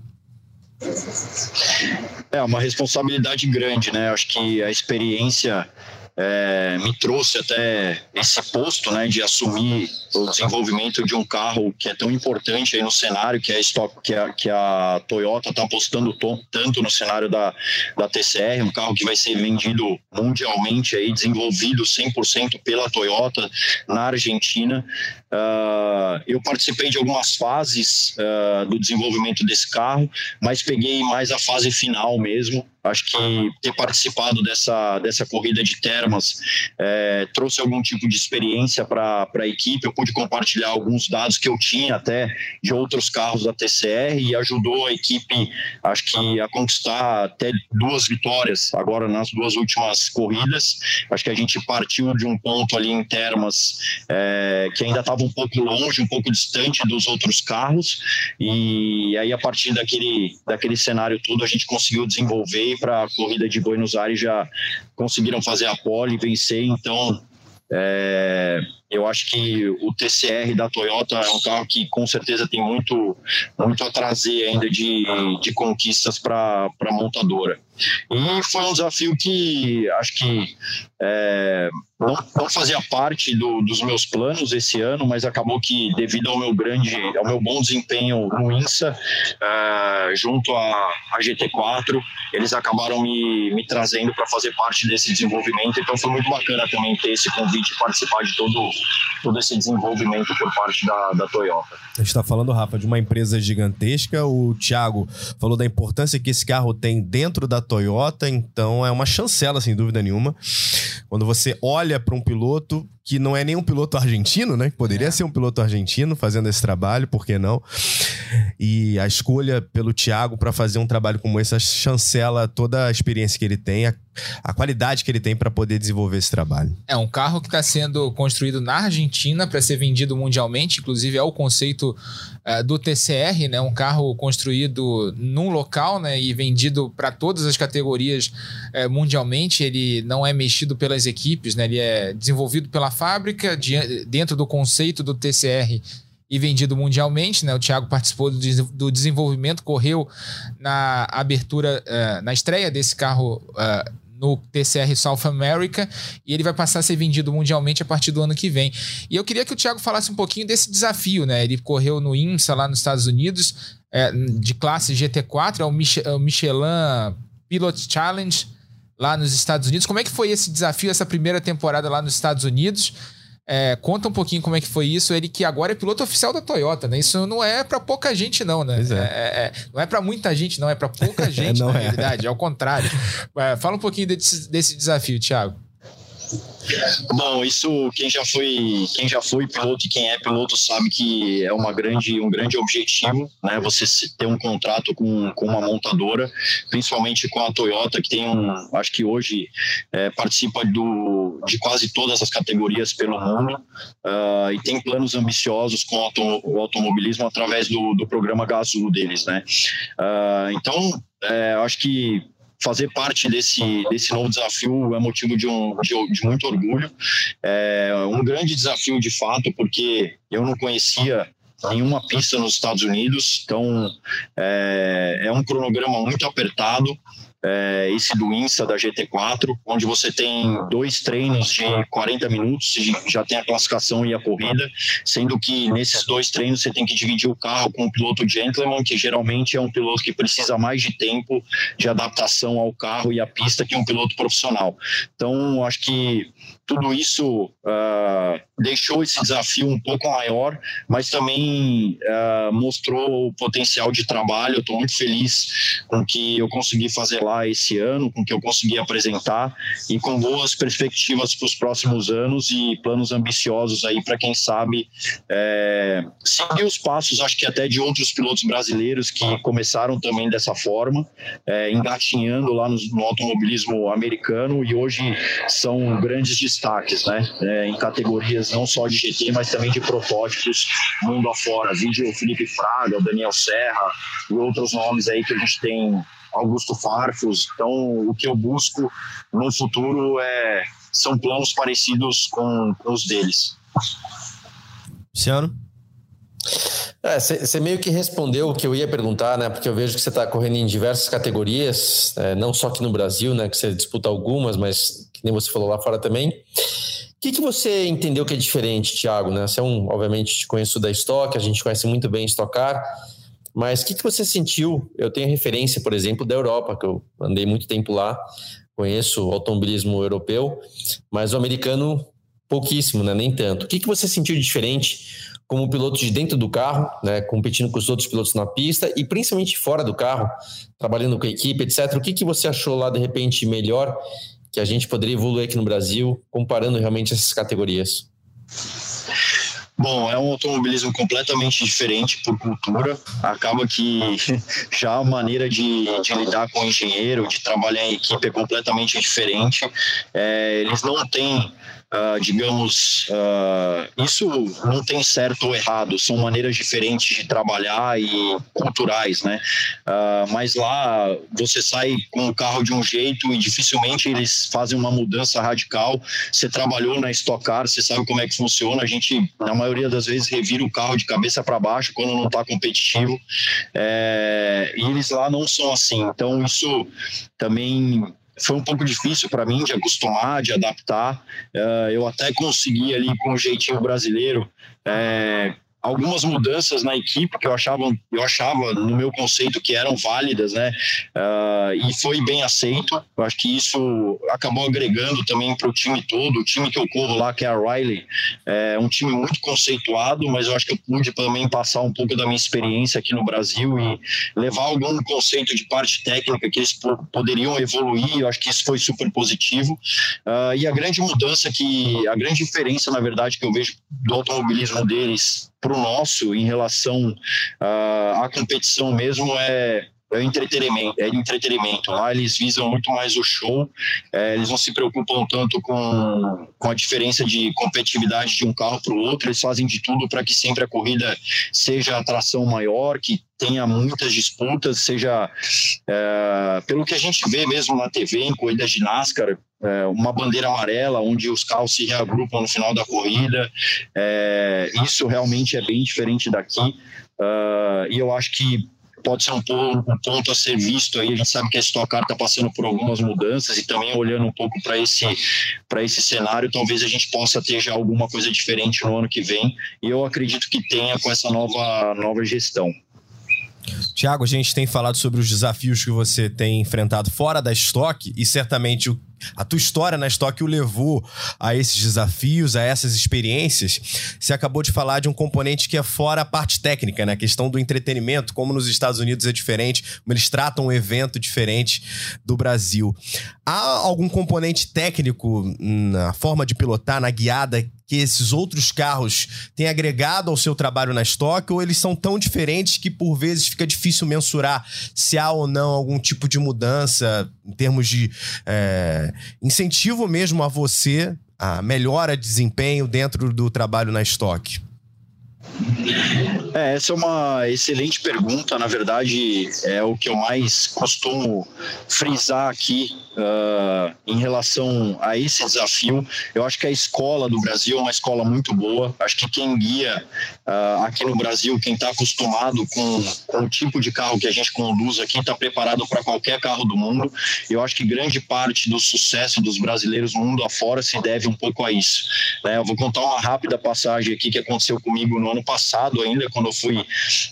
É uma responsabilidade grande, né? Acho que a experiência é, me trouxe até esse posto, né, de assumir o desenvolvimento de um carro que é tão importante aí no cenário, que é a, Stock, que a, que a Toyota está apostando tanto no cenário da, da TCR, um carro que vai ser vendido mundialmente aí, desenvolvido 100% pela Toyota na Argentina. Uh, eu participei de algumas fases uh, do desenvolvimento desse carro, mas peguei mais a fase final mesmo. Acho que ter participado dessa, dessa corrida de termas é, trouxe algum tipo de experiência para a equipe. Eu pude compartilhar alguns dados que eu tinha até de outros carros da TCR e ajudou a equipe, acho que, a conquistar até duas vitórias agora nas duas últimas corridas. Acho que a gente partiu de um ponto ali em termas é, que ainda estava um pouco longe, um pouco distante dos outros carros, e aí a partir daquele, daquele cenário todo a gente conseguiu desenvolver para a corrida de Buenos Aires já conseguiram fazer a pole e vencer, então é, eu acho que o TCR da Toyota é um carro que com certeza tem muito, muito a trazer ainda de, de conquistas para a montadora. E foi um desafio que acho que é, não, não, fazia parte do, dos meus planos esse ano, mas acabou que devido ao meu grande, ao meu bom desempenho no INSA, é, junto à, GT4, eles acabaram me, me trazendo para fazer parte desse desenvolvimento. Então foi muito bacana também ter esse convite e participar de todo, todo esse desenvolvimento por parte da, da Toyota. A gente está falando, Rafa, de uma empresa gigantesca. O Thiago falou da importância que esse carro tem dentro da Toyota, então é uma chancela, sem dúvida nenhuma. Quando você olha para um piloto que não é nem um piloto argentino, né? Poderia é. ser um piloto argentino fazendo esse trabalho, por que não? E a escolha pelo Thiago para fazer um trabalho como esse chancela toda a experiência que ele tem, a, a qualidade que ele tem para poder desenvolver esse trabalho. É um carro que está sendo construído na Argentina para ser vendido mundialmente, inclusive é o conceito uh, do TCR, né? Um carro construído num local, né? E vendido para todas as categorias uh, mundialmente. Ele não é mexido pelas equipes, né? Ele é desenvolvido pela fábrica de, dentro do conceito do TCR e vendido mundialmente, né? O Thiago participou do, do desenvolvimento, correu na abertura, uh, na estreia desse carro uh, no TCR South America e ele vai passar a ser vendido mundialmente a partir do ano que vem. E eu queria que o Thiago falasse um pouquinho desse desafio, né? Ele correu no IMSA lá nos Estados Unidos, é, de classe GT4, é o, Mich é o Michelin Pilot Challenge lá nos Estados Unidos. Como é que foi esse desafio, essa primeira temporada lá nos Estados Unidos? É, conta um pouquinho como é que foi isso. Ele que agora é piloto oficial da Toyota, né? Isso não é para pouca gente, não, né? É. É, é, não é para muita gente, não. É para pouca gente, na é. realidade. É o contrário. É, fala um pouquinho desse, desse desafio, Thiago. Bom, isso quem já foi, quem já foi piloto e quem é piloto sabe que é uma grande, um grande objetivo, né? Você ter um contrato com, com uma montadora, principalmente com a Toyota, que tem um, acho que hoje é, participa do, de quase todas as categorias pelo mundo uh, e tem planos ambiciosos com o, auto, o automobilismo através do, do programa Gazoo deles, né? Uh, então, é, acho que fazer parte desse, desse novo desafio é motivo de, um, de, de muito orgulho. É um grande desafio, de fato, porque eu não conhecia nenhuma pista nos Estados Unidos, então é, é um cronograma muito apertado é, esse do INSA da GT4, onde você tem dois treinos de 40 minutos, já tem a classificação e a corrida, sendo que nesses dois treinos você tem que dividir o carro com o piloto gentleman, que geralmente é um piloto que precisa mais de tempo de adaptação ao carro e à pista que um piloto profissional. Então, acho que tudo isso uh, deixou esse desafio um pouco maior, mas também uh, mostrou o potencial de trabalho. Estou muito feliz com o que eu consegui fazer lá esse ano, com o que eu consegui apresentar e com boas perspectivas para os próximos anos e planos ambiciosos aí para quem sabe é, seguir os passos, acho que até de outros pilotos brasileiros que começaram também dessa forma, é, engatinhando lá no, no automobilismo americano e hoje são grandes né? É, em categorias não só de GT, mas também de protótipos mundo afora. Vídeo Felipe Fraga, o Daniel Serra e outros nomes aí que a gente tem, Augusto Farfus. Então, o que eu busco no futuro é são planos parecidos com, com os deles. Luciano? Você é, meio que respondeu o que eu ia perguntar, né? Porque eu vejo que você está correndo em diversas categorias, é, não só aqui no Brasil, né? Que você disputa algumas, mas nem você falou lá fora também. O que, que você entendeu que é diferente, Thiago? Né? Você é um, obviamente, te conheço da Stock, a gente conhece muito bem Stockar, mas o que, que você sentiu? Eu tenho referência, por exemplo, da Europa, que eu andei muito tempo lá, conheço o automobilismo europeu, mas o americano pouquíssimo, né? Nem tanto. O que, que você sentiu de diferente como piloto de dentro do carro, né? Competindo com os outros pilotos na pista e principalmente fora do carro, trabalhando com a equipe, etc. O que, que você achou lá de repente melhor que a gente poderia evoluir aqui no Brasil, comparando realmente essas categorias? Bom, é um automobilismo completamente diferente por cultura. Acaba que já a maneira de, de lidar com o engenheiro, de trabalhar em equipe é completamente diferente. É, eles não têm Uh, digamos, uh, isso não tem certo ou errado, são maneiras diferentes de trabalhar e culturais, né? Uh, mas lá você sai com o carro de um jeito e dificilmente eles fazem uma mudança radical. Você trabalhou na Stock Car, você sabe como é que funciona. A gente, na maioria das vezes, revira o carro de cabeça para baixo quando não está competitivo. É, e eles lá não são assim. Então, isso também foi um pouco difícil para mim de acostumar, de adaptar. Uh, eu até consegui ali com o jeitinho brasileiro é, algumas mudanças na equipe que eu achava, eu achava no meu conceito que eram válidas, né? Uh, e foi bem aceito. Eu acho que isso acabou agregando também para o time todo. O time que eu corro lá, que é a Riley, é um time muito conceituado, mas eu acho que eu pude também passar um pouco da minha experiência aqui no Brasil e levar algum conceito de parte técnica que eles poderiam evoluir. Eu acho que isso foi super positivo. Uh, e a grande mudança que, a grande diferença, na verdade, que eu vejo do automobilismo deles para o nosso em relação uh, à competição mesmo é é entretenimento, é entretenimento. Lá eles visam muito mais o show, é, eles não se preocupam tanto com, com a diferença de competitividade de um carro para o outro, eles fazem de tudo para que sempre a corrida seja atração maior, que tenha muitas disputas, seja é, pelo que a gente vê mesmo na TV, em corridas de NASCAR, é, uma bandeira amarela onde os carros se reagrupam no final da corrida. É, isso realmente é bem diferente daqui. Uh, e eu acho que pode ser um ponto, um ponto, a ser visto aí. A gente sabe que a Stock Car está passando por algumas mudanças e também olhando um pouco para esse, esse cenário, talvez a gente possa ter já alguma coisa diferente no ano que vem. E eu acredito que tenha com essa nova, nova gestão. Tiago, a gente tem falado sobre os desafios que você tem enfrentado fora da estoque e certamente o, a tua história na Stock o levou a esses desafios, a essas experiências. Você acabou de falar de um componente que é fora a parte técnica, né? A questão do entretenimento, como nos Estados Unidos é diferente, como eles tratam um evento diferente do Brasil. Há algum componente técnico na forma de pilotar, na guiada, que esses outros carros têm agregado ao seu trabalho na Stock ou eles são tão diferentes que por vezes fica difícil mensurar se há ou não algum tipo de mudança em termos de é, incentivo mesmo a você, a melhora de desempenho dentro do trabalho na Stock? É, essa é uma excelente pergunta. Na verdade, é o que eu mais costumo frisar aqui uh, em relação a esse desafio. Eu acho que a escola do Brasil é uma escola muito boa. Acho que quem guia uh, aqui no Brasil, quem está acostumado com, com o tipo de carro que a gente conduz aqui, está preparado para qualquer carro do mundo. Eu acho que grande parte do sucesso dos brasileiros mundo afora se deve um pouco a isso. Né? Eu vou contar uma rápida passagem aqui que aconteceu comigo no ano passado ainda, quando eu fui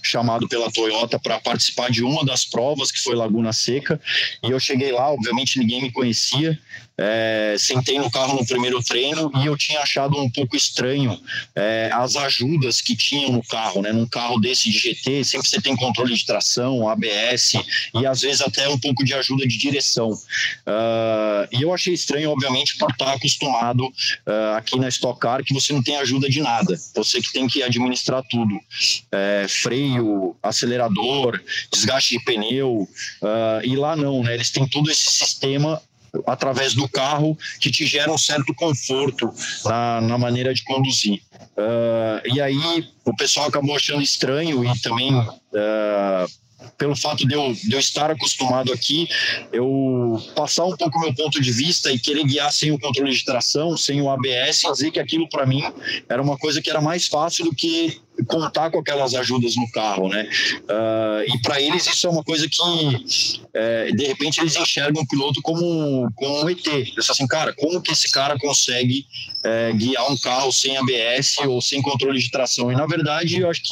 chamado pela Toyota para participar de uma das provas, que foi Laguna Seca. E eu cheguei lá, obviamente ninguém me conhecia, é, sentei no carro no primeiro treino e eu tinha achado um pouco estranho é, as ajudas que tinham no carro, né? Num carro desse de GT, sempre você tem controle de tração, ABS e às vezes até um pouco de ajuda de direção. Uh, e eu achei estranho, obviamente, por estar acostumado uh, aqui na Stock Car que você não tem ajuda de nada, você que tem que administrar tudo: é, freio, acelerador, desgaste de pneu. Uh, e lá não, né? Eles têm todo esse sistema através do carro que te gera um certo conforto na, na maneira de conduzir. Uh, e aí o pessoal acabou achando estranho e também uh, pelo fato de eu, de eu estar acostumado aqui, eu passar um pouco meu ponto de vista e querer guiar sem o controle de tração, sem o ABS, dizer que aquilo para mim era uma coisa que era mais fácil do que contar com aquelas ajudas no carro, né? Uh, e para eles isso é uma coisa que é, de repente eles enxergam o piloto como, como um ET. Eles assim, cara, como que esse cara consegue é, guiar um carro sem ABS ou sem controle de tração? E na verdade eu acho que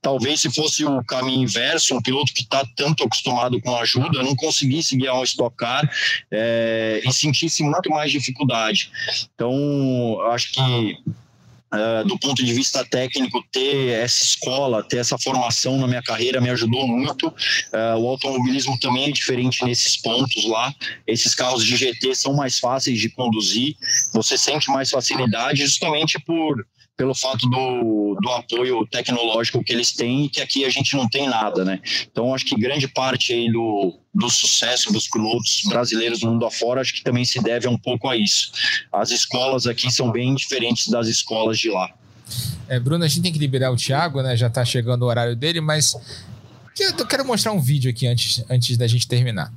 talvez se fosse o caminho inverso, um piloto que está tanto acostumado com ajuda não conseguisse guiar um Stock Car é, e sentisse muito mais dificuldade. Então acho que Uh, do ponto de vista técnico, ter essa escola, ter essa formação na minha carreira me ajudou muito. Uh, o automobilismo também é diferente nesses pontos lá. Esses carros de GT são mais fáceis de conduzir, você sente mais facilidade justamente por pelo fato do, do apoio tecnológico que eles têm que aqui a gente não tem nada, né? Então acho que grande parte aí do, do sucesso dos pilotos brasileiros no mundo afora acho que também se deve um pouco a isso. As escolas aqui são bem diferentes das escolas de lá. É, Bruno, a gente tem que liberar o Thiago, né? Já está chegando o horário dele, mas eu quero mostrar um vídeo aqui antes, antes da gente terminar.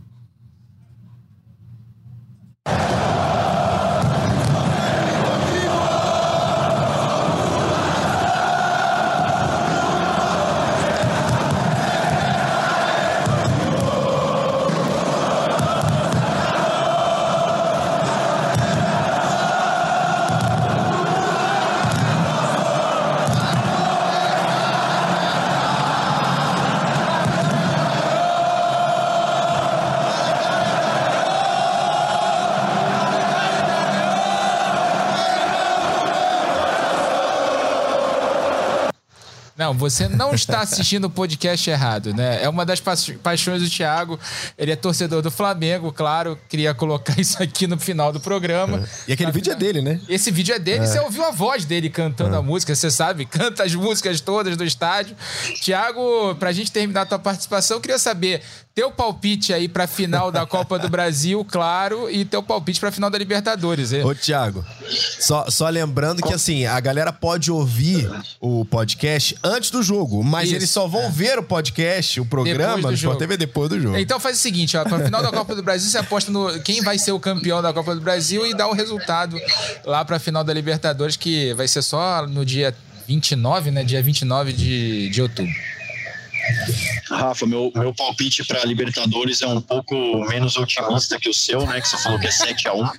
Não, você não está assistindo o podcast errado, né? É uma das pa paixões do Thiago. Ele é torcedor do Flamengo, claro. Queria colocar isso aqui no final do programa. É. E aquele vídeo é dele, né? Esse vídeo é dele. É. Você ouviu a voz dele cantando é. a música, você sabe? Canta as músicas todas do estádio. Thiago, pra gente terminar a tua participação, eu queria saber teu palpite aí pra final da Copa do Brasil, claro, e teu palpite pra final da Libertadores. Hein? Ô, Thiago, só, só lembrando que assim, a galera pode ouvir o podcast antes do jogo, mas Isso, eles só vão é. ver o podcast, o programa do Sport TV depois do jogo. Então faz o seguinte, ó, pra final da Copa do Brasil, você aposta no quem vai ser o campeão da Copa do Brasil e dá o resultado lá pra final da Libertadores, que vai ser só no dia 29, né? Dia 29 de, de outubro. Rafa, meu, meu palpite para Libertadores é um pouco menos otimista que o seu, né? Que você falou que é 7x1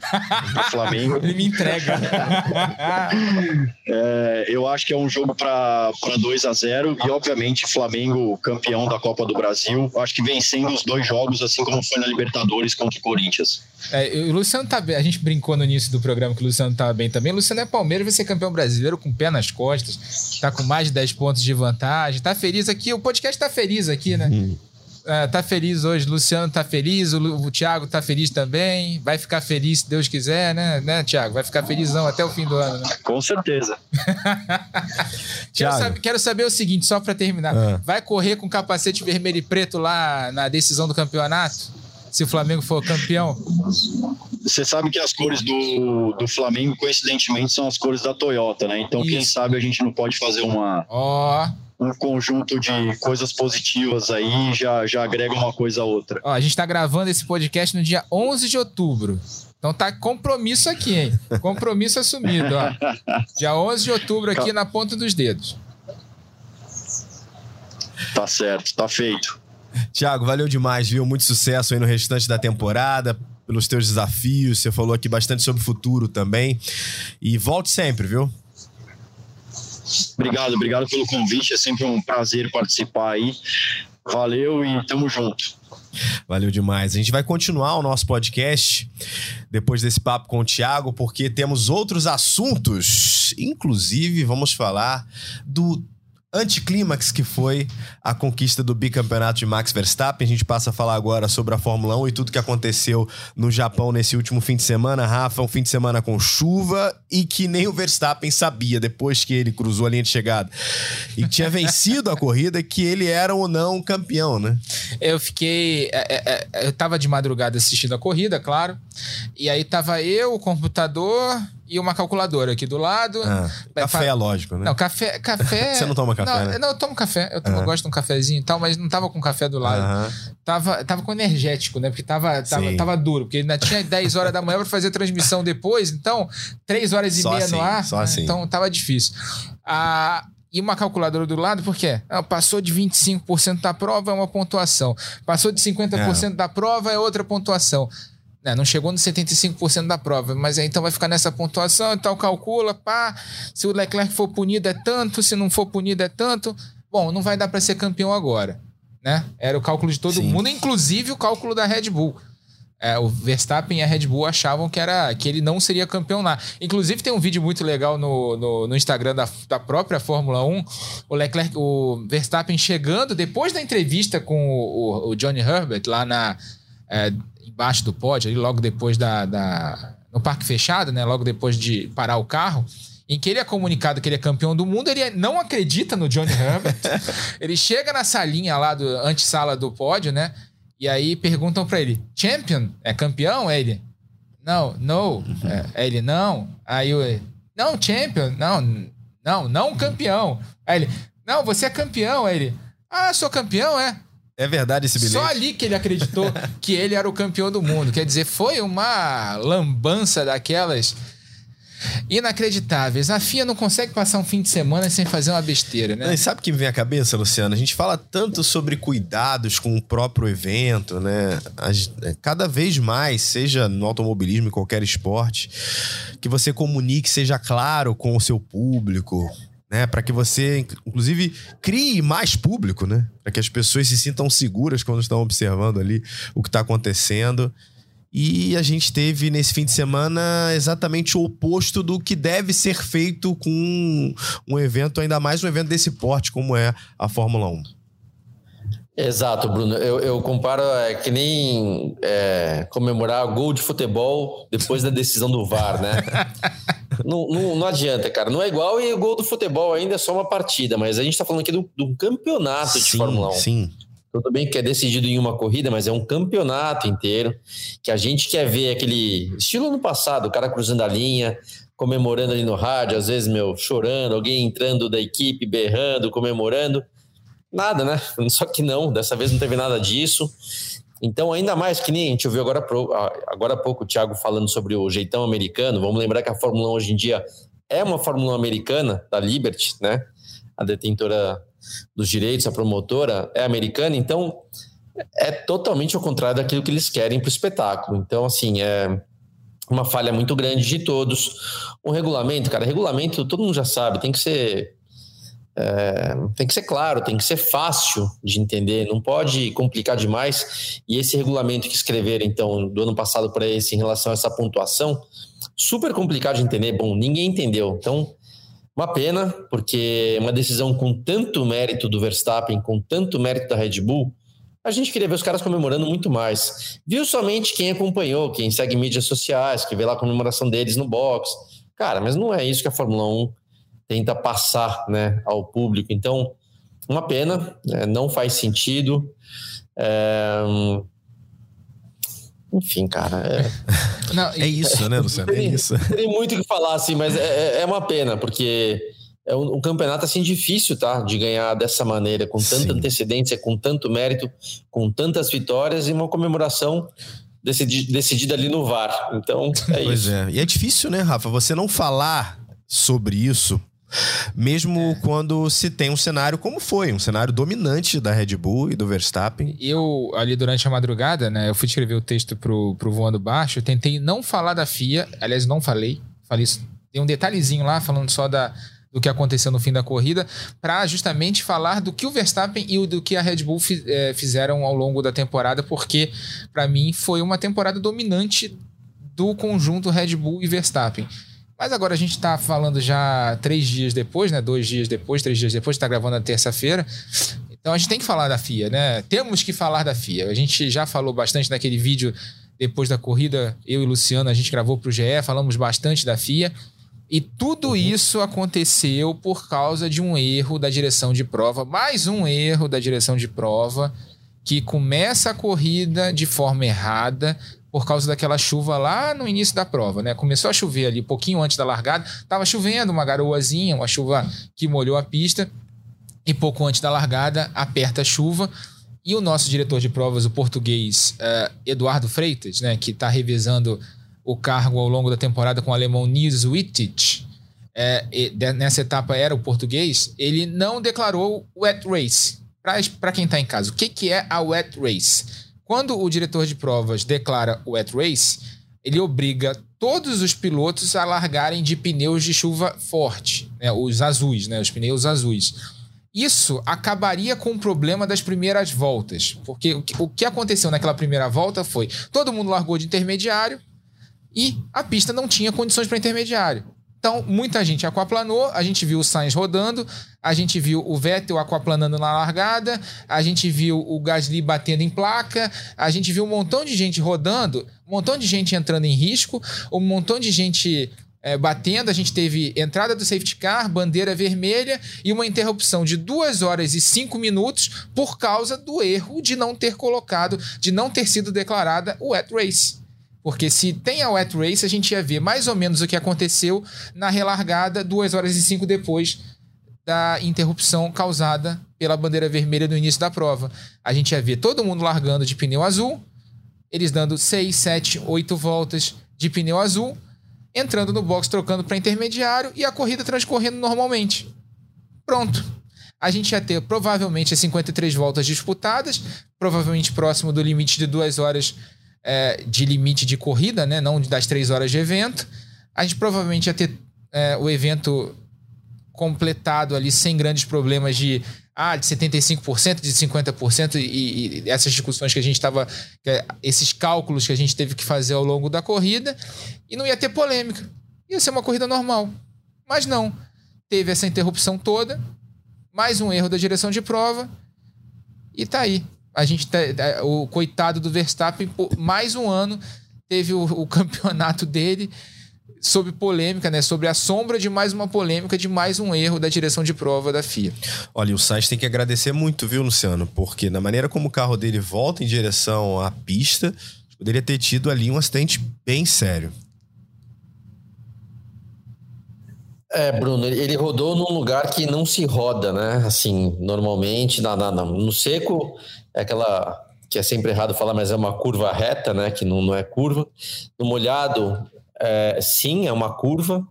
pro Flamengo. Ele me entrega. é, eu acho que é um jogo para 2 a 0 e, obviamente, Flamengo campeão da Copa do Brasil. Acho que vencendo os dois jogos, assim como foi na Libertadores contra o Corinthians. É, o Luciano tá bem. A gente brincou no início do programa que o Luciano tá bem também. O Luciano é Palmeiras, vai ser campeão brasileiro com o pé nas costas. Tá com mais de 10 pontos de vantagem. Tá feliz aqui. O podcast tá feliz aqui, né? Hum. É, tá feliz hoje, Luciano tá feliz, o, o Thiago tá feliz também. Vai ficar feliz se Deus quiser, né, né Thiago? Vai ficar felizão até o fim do ano, né? Com certeza. quero, saber, quero, saber, o seguinte, só para terminar. Ah. Vai correr com capacete vermelho e preto lá na decisão do campeonato? Se o Flamengo for campeão? Você sabe que as cores do, do Flamengo, coincidentemente, são as cores da Toyota, né? Então, Isso. quem sabe a gente não pode fazer uma. Ó. Oh um conjunto de coisas positivas aí já, já agrega uma coisa a outra. Ó, a gente está gravando esse podcast no dia 11 de outubro. Então tá compromisso aqui, hein? Compromisso assumido, ó. Dia 11 de outubro aqui na ponta dos dedos. Tá certo, tá feito. Tiago, valeu demais, viu? Muito sucesso aí no restante da temporada, pelos teus desafios. Você falou aqui bastante sobre o futuro também. E volte sempre, viu? Obrigado, obrigado pelo convite. É sempre um prazer participar aí. Valeu e tamo junto. Valeu demais. A gente vai continuar o nosso podcast depois desse papo com o Thiago, porque temos outros assuntos. Inclusive, vamos falar do anticlímax que foi a conquista do bicampeonato de Max Verstappen. A gente passa a falar agora sobre a Fórmula 1 e tudo que aconteceu no Japão nesse último fim de semana. Rafa, um fim de semana com chuva e que nem o Verstappen sabia depois que ele cruzou a linha de chegada e tinha vencido a corrida que ele era ou não campeão, né? Eu fiquei. É, é, é, eu tava de madrugada assistindo a corrida, claro. E aí tava eu, o computador e uma calculadora aqui do lado. Ah, café, é lógico, né? Não, café. café... Você não toma café? Não, né? não eu tomo café. Eu, tomo, eu, gosto de um cafezinho e tal, mas não tava com café do lado. Tava, tava com energético, né? Porque tava, tava, tava duro, porque ainda tinha 10 horas da manhã para fazer transmissão depois, então 3 horas e só meia assim, no ar. Só né? assim. Então tava difícil. Ah, e uma calculadora do lado, por quê? Ah, passou de 25% da prova é uma pontuação. Passou de 50% é. da prova é outra pontuação. É, não chegou nos 75% da prova, mas aí então vai ficar nessa pontuação, então calcula, pá, se o Leclerc for punido é tanto, se não for punido é tanto. Bom, não vai dar para ser campeão agora, né? Era o cálculo de todo Sim. mundo, inclusive o cálculo da Red Bull. É, o Verstappen e a Red Bull achavam que era que ele não seria campeão lá. Inclusive tem um vídeo muito legal no, no, no Instagram da, da própria Fórmula 1, o Leclerc, o Verstappen chegando depois da entrevista com o, o, o Johnny Herbert lá na é, embaixo do pódio, ali logo depois da, da, no parque fechado, né? Logo depois de parar o carro, em que ele é comunicado que ele é campeão do mundo, ele não acredita no Johnny Herbert. ele chega na salinha lá do antessala do pódio, né? E aí perguntam para ele: "Champion? É campeão?" É ele: "Não, não". É, é ele: "Não". Aí o "Não, champion". Não, não, não campeão. Aí ele: "Não, você é campeão". Aí ele: "Ah, sou campeão, é". É verdade esse bilhete. Só ali que ele acreditou que ele era o campeão do mundo. Quer dizer, foi uma lambança daquelas inacreditáveis. A FIA não consegue passar um fim de semana sem fazer uma besteira, né? e sabe o que me vem à cabeça, Luciano? A gente fala tanto sobre cuidados com o próprio evento, né? É, cada vez mais, seja no automobilismo, em qualquer esporte, que você comunique, seja claro com o seu público, né? Para que você, inclusive, crie mais público, né? Para que as pessoas se sintam seguras quando estão observando ali o que está acontecendo. E a gente teve nesse fim de semana exatamente o oposto do que deve ser feito com um evento, ainda mais um evento desse porte, como é a Fórmula 1. Exato, Bruno. Eu, eu comparo é, que nem é, comemorar gol de futebol depois da decisão do VAR, né? não, não, não, adianta, cara. Não é igual e o gol do futebol ainda é só uma partida, mas a gente tá falando aqui do, do campeonato de Fórmula 1. Sim. Tudo bem que é decidido em uma corrida, mas é um campeonato inteiro que a gente quer ver aquele estilo no passado, o cara cruzando a linha, comemorando ali no rádio, às vezes, meu, chorando, alguém entrando da equipe, berrando, comemorando. Nada, né? Só que não, dessa vez não teve nada disso. Então, ainda mais que nem a gente ouviu agora, agora há pouco o Thiago falando sobre o jeitão americano. Vamos lembrar que a Fórmula 1 hoje em dia é uma Fórmula 1 americana, da Liberty, né? A detentora dos direitos, a promotora é americana, então é totalmente ao contrário daquilo que eles querem para o espetáculo. Então, assim, é uma falha muito grande de todos. O regulamento, cara, regulamento todo mundo já sabe, tem que ser é, tem que ser claro, tem que ser fácil de entender, não pode complicar demais. E esse regulamento que escreveram, então, do ano passado para esse, em relação a essa pontuação, super complicado de entender. Bom, ninguém entendeu. Então, uma pena, porque uma decisão com tanto mérito do Verstappen, com tanto mérito da Red Bull, a gente queria ver os caras comemorando muito mais. Viu somente quem acompanhou, quem segue mídias sociais, que vê lá a comemoração deles no box. Cara, mas não é isso que a Fórmula 1 tenta passar né, ao público. Então, uma pena, né, não faz sentido. É... Enfim, cara. É, não, é isso, né, Luciano? É isso. Tem muito o que falar, assim, mas é, é, é uma pena, porque é um, um, campeonato assim difícil, tá? De ganhar dessa maneira, com tanta Sim. antecedência, com tanto mérito, com tantas vitórias e uma comemoração decidida, decidida ali no VAR. Então, é pois isso. é. E é difícil, né, Rafa? Você não falar sobre isso mesmo é. quando se tem um cenário como foi, um cenário dominante da Red Bull e do Verstappen. Eu, ali durante a madrugada, né, eu fui escrever o texto pro, pro Voando Baixo, eu tentei não falar da FIA, aliás, não falei, falei tem um detalhezinho lá falando só da, do que aconteceu no fim da corrida, para justamente falar do que o Verstappen e do que a Red Bull é, fizeram ao longo da temporada, porque para mim foi uma temporada dominante do conjunto Red Bull e Verstappen. Mas agora a gente está falando já três dias depois, né? Dois dias depois, três dias depois, está gravando na terça-feira. Então a gente tem que falar da FIA, né? Temos que falar da FIA. A gente já falou bastante naquele vídeo depois da corrida, eu e Luciano, a gente gravou para o GE, falamos bastante da FIA. E tudo uhum. isso aconteceu por causa de um erro da direção de prova, mais um erro da direção de prova, que começa a corrida de forma errada, por causa daquela chuva lá no início da prova, né? Começou a chover ali pouquinho antes da largada, tava chovendo, uma garoazinha, uma chuva que molhou a pista, e pouco antes da largada aperta a chuva. E o nosso diretor de provas, o português uh, Eduardo Freitas, né, que está revezando o cargo ao longo da temporada com o alemão Nils Wittich, é, nessa etapa era o português, ele não declarou wet race. Para quem está em casa, o que, que é a wet race? Quando o diretor de provas declara o wet race, ele obriga todos os pilotos a largarem de pneus de chuva forte, né, os azuis, né, os pneus azuis. Isso acabaria com o problema das primeiras voltas, porque o que aconteceu naquela primeira volta foi todo mundo largou de intermediário e a pista não tinha condições para intermediário. Então, muita gente aquaplanou, a gente viu o Sainz rodando, a gente viu o Vettel aquaplanando na largada, a gente viu o Gasly batendo em placa, a gente viu um montão de gente rodando, um montão de gente entrando em risco, um montão de gente é, batendo. A gente teve entrada do safety car, bandeira vermelha e uma interrupção de duas horas e cinco minutos por causa do erro de não ter colocado, de não ter sido declarada o wet race. Porque se tem a wet race, a gente ia ver mais ou menos o que aconteceu na relargada duas horas e cinco depois da interrupção causada pela bandeira vermelha no início da prova. A gente ia ver todo mundo largando de pneu azul, eles dando seis, sete, oito voltas de pneu azul, entrando no box, trocando para intermediário e a corrida transcorrendo normalmente. Pronto. A gente ia ter provavelmente as 53 voltas disputadas, provavelmente próximo do limite de duas horas é, de limite de corrida, né? Não das três horas de evento. A gente provavelmente ia ter é, o evento completado ali sem grandes problemas de ah, de 75%, de 50% e, e essas discussões que a gente estava, esses cálculos que a gente teve que fazer ao longo da corrida, e não ia ter polêmica. Ia ser uma corrida normal. Mas não. Teve essa interrupção toda, mais um erro da direção de prova, e tá aí a gente tá, tá, o coitado do Verstappen, mais um ano teve o, o, campeonato dele sob polêmica, né? Sobre a sombra de mais uma polêmica, de mais um erro da direção de prova da FIA. Olha, o Sainz tem que agradecer muito, viu, Luciano? Porque na maneira como o carro dele volta em direção à pista, poderia ter tido ali um acidente bem sério. É, Bruno, ele rodou num lugar que não se roda, né? Assim, normalmente, na, na, no seco, é aquela que é sempre errado falar, mas é uma curva reta, né? Que não, não é curva. No molhado, é, sim, é uma curva,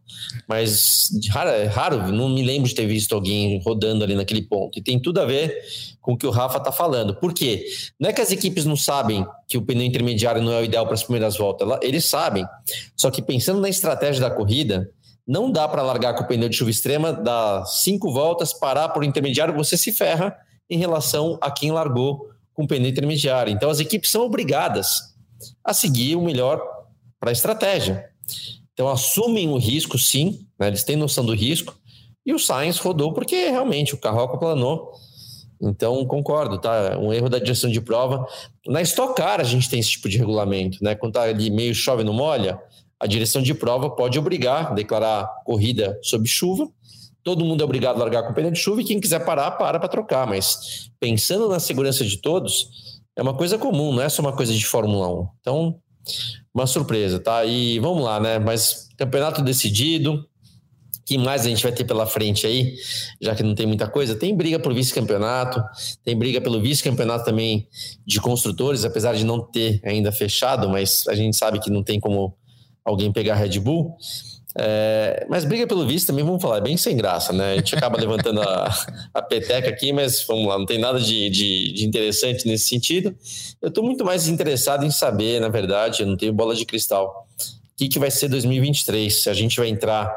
mas raro, é raro, não me lembro de ter visto alguém rodando ali naquele ponto. E tem tudo a ver com o que o Rafa está falando. Por quê? Não é que as equipes não sabem que o pneu intermediário não é o ideal para as primeiras voltas, eles sabem. Só que pensando na estratégia da corrida, não dá para largar com o pneu de chuva extrema, dar cinco voltas, parar por intermediário, você se ferra em relação a quem largou com pneu intermediário. Então as equipes são obrigadas a seguir o melhor para a estratégia. Então assumem o risco, sim, né? eles têm noção do risco. E o Sainz rodou porque realmente o carro aquaplanou. Então concordo, tá? Um erro da direção de prova. Na Stock Car a gente tem esse tipo de regulamento, né? Quando tá ali meio chove no molha, a direção de prova pode obrigar a declarar corrida sob chuva. Todo mundo é obrigado a largar com pneu de chuva e quem quiser parar, para para trocar. Mas pensando na segurança de todos, é uma coisa comum, não é só uma coisa de Fórmula 1. Então, uma surpresa, tá? E vamos lá, né? Mas campeonato decidido. que mais a gente vai ter pela frente aí? Já que não tem muita coisa, tem briga por vice-campeonato, tem briga pelo vice-campeonato também de construtores, apesar de não ter ainda fechado, mas a gente sabe que não tem como alguém pegar Red Bull. É, mas briga pelo vice também, vamos falar, é bem sem graça, né? A gente acaba levantando a, a peteca aqui, mas vamos lá, não tem nada de, de, de interessante nesse sentido. Eu estou muito mais interessado em saber, na verdade, eu não tenho bola de cristal, o que, que vai ser 2023, se a gente vai entrar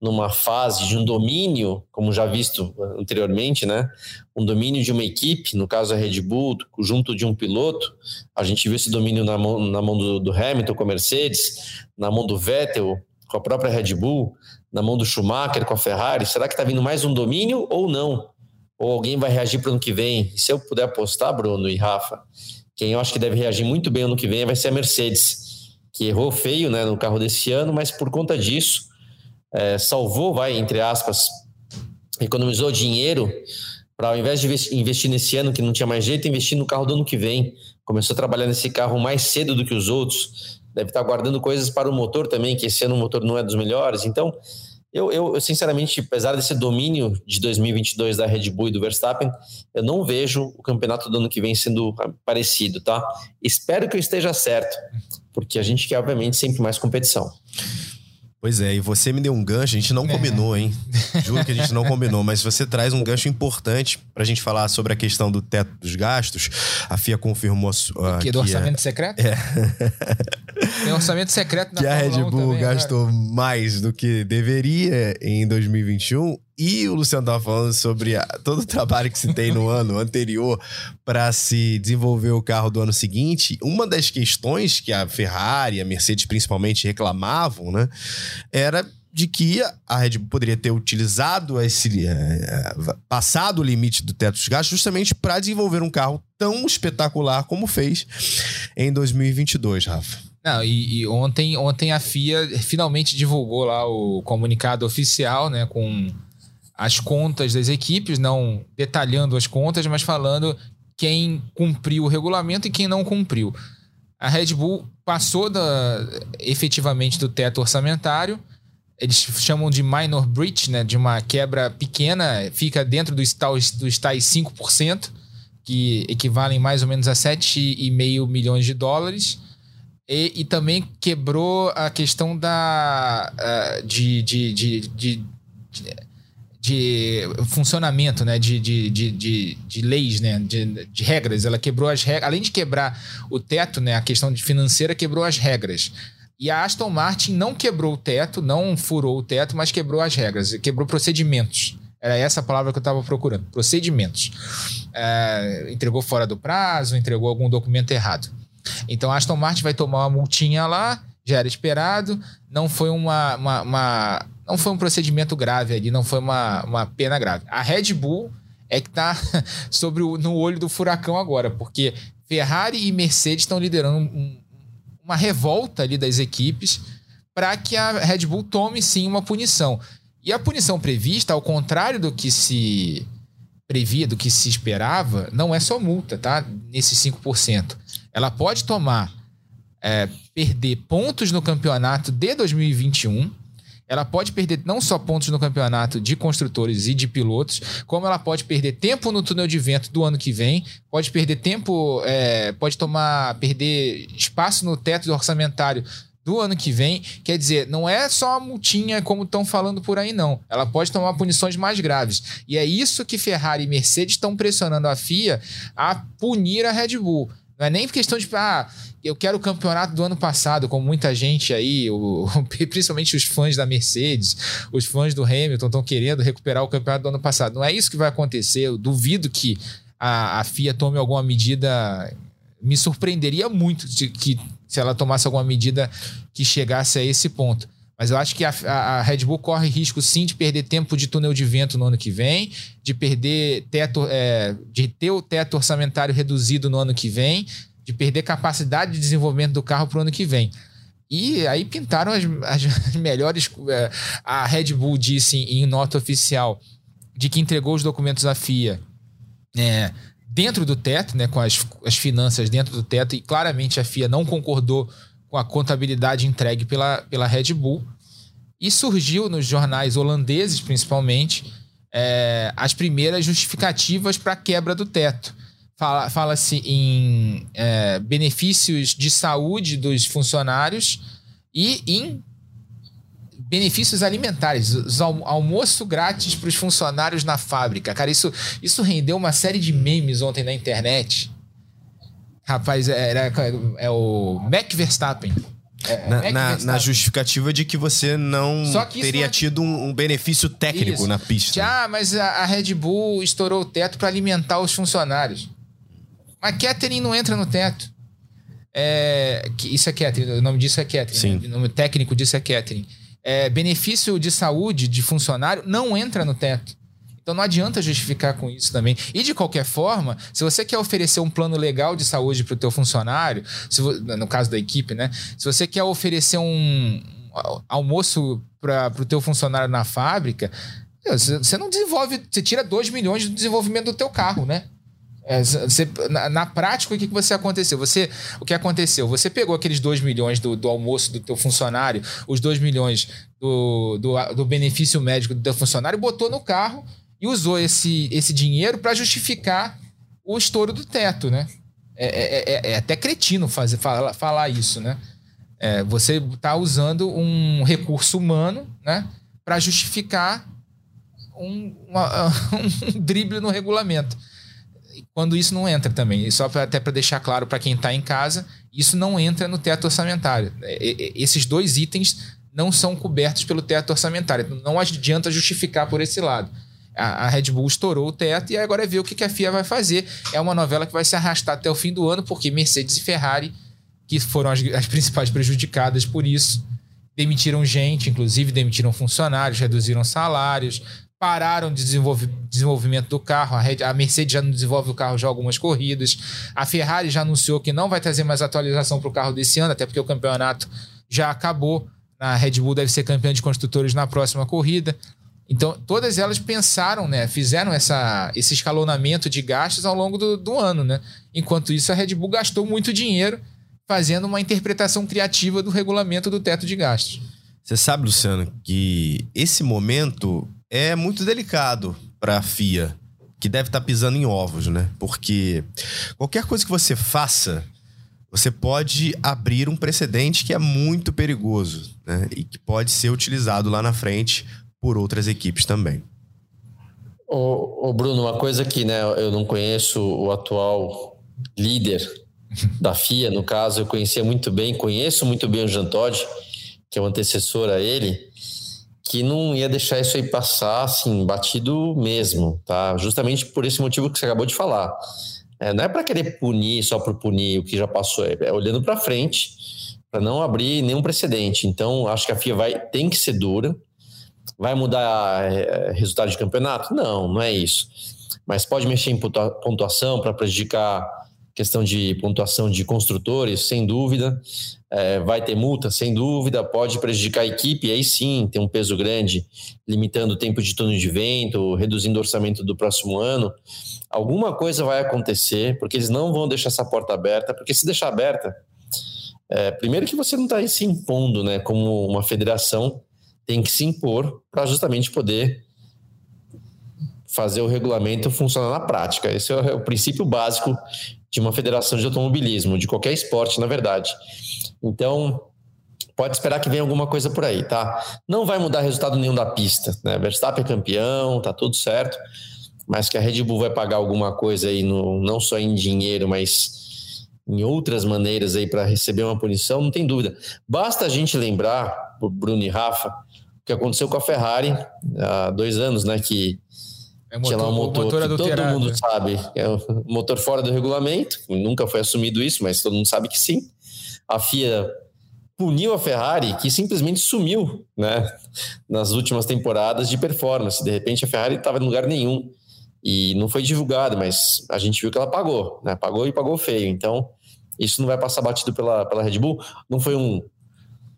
numa fase de um domínio, como já visto anteriormente, né? Um domínio de uma equipe, no caso a Red Bull, junto de um piloto. A gente viu esse domínio na mão, na mão do, do Hamilton com a Mercedes, na mão do Vettel com a própria Red Bull, na mão do Schumacher com a Ferrari? Será que está vindo mais um domínio ou não? Ou alguém vai reagir para o ano que vem? E se eu puder apostar, Bruno e Rafa, quem eu acho que deve reagir muito bem ano que vem vai ser a Mercedes, que errou feio né, no carro desse ano, mas por conta disso é, salvou, vai, entre aspas, economizou dinheiro para ao invés de investir nesse ano que não tinha mais jeito, investir no carro do ano que vem. Começou a trabalhar nesse carro mais cedo do que os outros deve estar guardando coisas para o motor também, que esse ano o motor não é dos melhores. Então, eu, eu, eu, sinceramente, apesar desse domínio de 2022 da Red Bull e do Verstappen, eu não vejo o campeonato do ano que vem sendo parecido, tá? Espero que eu esteja certo, porque a gente quer, obviamente, sempre mais competição. Pois é, e você me deu um gancho, a gente não é. combinou, hein? Juro que a gente não combinou, mas você traz um gancho importante pra gente falar sobre a questão do teto dos gastos. A FIA confirmou. Uh, que do orçamento é... secreto? É. Tem orçamento secreto na Que a Red Bull também, gastou mais do que deveria em 2021 e o Luciano estava falando sobre a, todo o trabalho que se tem no ano anterior para se desenvolver o carro do ano seguinte. Uma das questões que a Ferrari, a Mercedes principalmente reclamavam, né, era de que a Red Bull poderia ter utilizado esse é, passado o limite do teto dos gastos justamente para desenvolver um carro tão espetacular como fez em 2022, Rafa. Não, e, e, ontem, ontem a FIA finalmente divulgou lá o comunicado oficial, né, com as contas das equipes, não detalhando as contas, mas falando quem cumpriu o regulamento e quem não cumpriu. A Red Bull passou da, efetivamente do teto orçamentário. Eles chamam de minor breach, né, de uma quebra pequena, fica dentro dos tais, dos tais 5%, que equivalem mais ou menos a 7,5 milhões de dólares. E, e, também quebrou a questão da, uh, de, de, de, de de funcionamento, né? De, de, de, de, de leis, né? De, de, regras. Ela quebrou as regras. Além de quebrar o teto, né? A questão financeira quebrou as regras. E a Aston Martin não quebrou o teto, não furou o teto, mas quebrou as regras, quebrou procedimentos. Era essa a palavra que eu estava procurando: procedimentos. É, entregou fora do prazo, entregou algum documento errado. Então a Aston Martin vai tomar uma multinha lá, já era esperado, não foi uma, uma, uma não foi um procedimento grave ali, não foi uma, uma pena grave. A Red Bull é que está sobre o, no olho do furacão agora, porque Ferrari e Mercedes estão liderando um, uma revolta ali das equipes para que a Red Bull tome sim uma punição. E a punição prevista, ao contrário do que se previa, do que se esperava, não é só multa, tá? Nesses 5%. Ela pode tomar, é, perder pontos no campeonato de 2021 ela pode perder não só pontos no campeonato de construtores e de pilotos, como ela pode perder tempo no túnel de vento do ano que vem, pode perder tempo, é, pode tomar, perder espaço no teto orçamentário do ano que vem. Quer dizer, não é só a multinha como estão falando por aí, não. Ela pode tomar punições mais graves. E é isso que Ferrari e Mercedes estão pressionando a FIA a punir a Red Bull. Não é nem questão de, ah, eu quero o campeonato do ano passado, como muita gente aí, o, principalmente os fãs da Mercedes, os fãs do Hamilton estão querendo recuperar o campeonato do ano passado. Não é isso que vai acontecer. Eu duvido que a, a FIA tome alguma medida. Me surpreenderia muito de, que se ela tomasse alguma medida que chegasse a esse ponto. Mas eu acho que a, a, Red Bull corre risco sim de perder tempo de túnel de vento no ano que vem, de perder teto, é, de ter o teto orçamentário reduzido no ano que vem, de perder capacidade de desenvolvimento do carro para o ano que vem. E aí pintaram as, as melhores. É, a Red Bull disse em, nota oficial de que entregou os documentos à FIA é, dentro do teto, né, com as, as finanças dentro do teto, e claramente a FIA não concordou com a contabilidade entregue pela, pela Red Bull. E surgiu nos jornais holandeses, principalmente, é, as primeiras justificativas para a quebra do teto. Fala-se fala em é, benefícios de saúde dos funcionários e em benefícios alimentares, almoço grátis para os funcionários na fábrica. Cara, isso, isso rendeu uma série de memes ontem na internet. Rapaz, era, é o Mac Verstappen. É, na, na, na, justificativa de que você não que teria tido um, um, benefício técnico isso. na pista. Ah, mas a, a, Red Bull estourou o teto para alimentar os funcionários. Mas catering não entra no teto. É, isso é catering, o nome disso é catering. Sim. Né? O nome técnico disso é catering. É, benefício de saúde de funcionário não entra no teto. Então não adianta justificar com isso também. E de qualquer forma, se você quer oferecer um plano legal de saúde para o teu funcionário, no caso da equipe, né? Se você quer oferecer um almoço para o teu funcionário na fábrica, você não desenvolve, você tira 2 milhões do desenvolvimento do teu carro, né? É, você, na, na, prática, o que, que você aconteceu? Você, o que aconteceu? Você pegou aqueles 2 milhões do, do, almoço do teu funcionário, os 2 milhões do, do, do benefício médico do teu funcionário, botou no carro e usou esse, esse dinheiro para justificar o estouro do teto, né? É, é, é, é até cretino fazer, falar, falar isso, né? É, você está usando um recurso humano, né? Para justificar um, uma, um drible no regulamento. Quando isso não entra também, só pra, até para deixar claro para quem está em casa, isso não entra no teto orçamentário. É, esses dois itens não são cobertos pelo teto orçamentário. Não adianta justificar por esse lado a, a Red Bull estourou o teto e agora é ver o que, que a FIA vai fazer. É uma novela que vai se arrastar até o fim do ano, porque Mercedes e Ferrari, que foram as, as principais prejudicadas por isso, demitiram gente, inclusive demitiram funcionários, reduziram salários, pararam de desenvolvimento do carro. A, Red, a, Mercedes já não desenvolve o carro já algumas corridas. A Ferrari já anunciou que não vai trazer mais atualização para o carro desse ano, até porque o campeonato já acabou. A Red Bull deve ser campeã de construtores na próxima corrida. Então, todas elas pensaram, né? Fizeram essa, esse escalonamento de gastos ao longo do, do ano, né? Enquanto isso, a Red Bull gastou muito dinheiro fazendo uma interpretação criativa do regulamento do teto de gastos. Você sabe, Luciano, que esse momento é muito delicado para a FIA, que deve estar tá pisando em ovos, né? Porque qualquer coisa que você faça, você pode abrir um precedente que é muito perigoso, né? E que pode ser utilizado lá na frente por outras equipes também. Ô, Bruno, uma coisa que né, eu não conheço o atual líder da FIA, no caso, eu conhecia muito bem, conheço muito bem o Jean Todt, que é o antecessor a ele, que não ia deixar isso aí passar assim, batido mesmo, tá? Justamente por esse motivo que você acabou de falar. É, não é para querer punir só por punir o que já passou, é, é olhando para frente, para não abrir nenhum precedente. Então, acho que a FIA vai, tem que ser dura, Vai mudar é, resultado de campeonato? Não, não é isso. Mas pode mexer em pontuação para prejudicar questão de pontuação de construtores, sem dúvida. É, vai ter multa, sem dúvida. Pode prejudicar a equipe, aí sim tem um peso grande, limitando o tempo de turno de vento, reduzindo o orçamento do próximo ano. Alguma coisa vai acontecer, porque eles não vão deixar essa porta aberta, porque se deixar aberta, é, primeiro que você não está se impondo né, como uma federação tem que se impor para justamente poder fazer o regulamento funcionar na prática. Esse é o princípio básico de uma federação de automobilismo, de qualquer esporte, na verdade. Então, pode esperar que venha alguma coisa por aí, tá? Não vai mudar resultado nenhum da pista, né? Verstappen é campeão, tá tudo certo, mas que a Red Bull vai pagar alguma coisa aí, no, não só em dinheiro, mas em outras maneiras aí para receber uma punição, não tem dúvida. Basta a gente lembrar, Bruno e Rafa, o que aconteceu com a Ferrari há dois anos, né? Que é motor, tinha lá um motor, motor que todo mundo né? sabe, é um motor fora do regulamento, nunca foi assumido isso, mas todo mundo sabe que sim. A FIA puniu a Ferrari, que simplesmente sumiu né, nas últimas temporadas de performance. De repente a Ferrari estava em lugar nenhum e não foi divulgado, mas a gente viu que ela pagou, né? Pagou e pagou feio. Então isso não vai passar batido pela, pela Red Bull. Não foi um,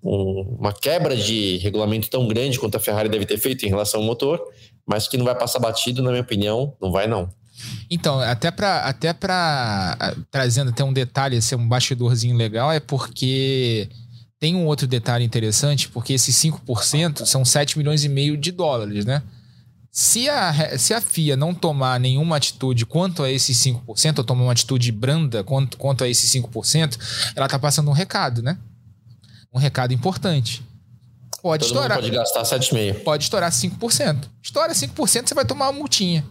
um, uma quebra de regulamento tão grande quanto a Ferrari deve ter feito em relação ao motor, mas que não vai passar batido, na minha opinião, não vai não. Então, até para até para trazendo até um detalhe, ser um bastidorzinho legal, é porque tem um outro detalhe interessante, porque esses 5% são 7 milhões e meio de dólares, né? Se a, se a FIA não tomar nenhuma atitude quanto a esses 5%, ou tomar uma atitude branda quanto, quanto a esses 5%, ela tá passando um recado, né? Um recado importante. Pode Todo estourar. pode gastar 7,5%. Pode estourar 5%. Estoura 5%, você vai tomar uma multinha.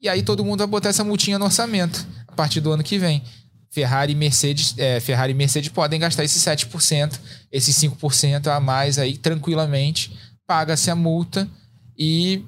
E aí todo mundo vai botar essa multinha no orçamento a partir do ano que vem. Ferrari e Mercedes, é, Ferrari e Mercedes podem gastar esses 7%, esses 5% a mais aí tranquilamente, paga-se a multa e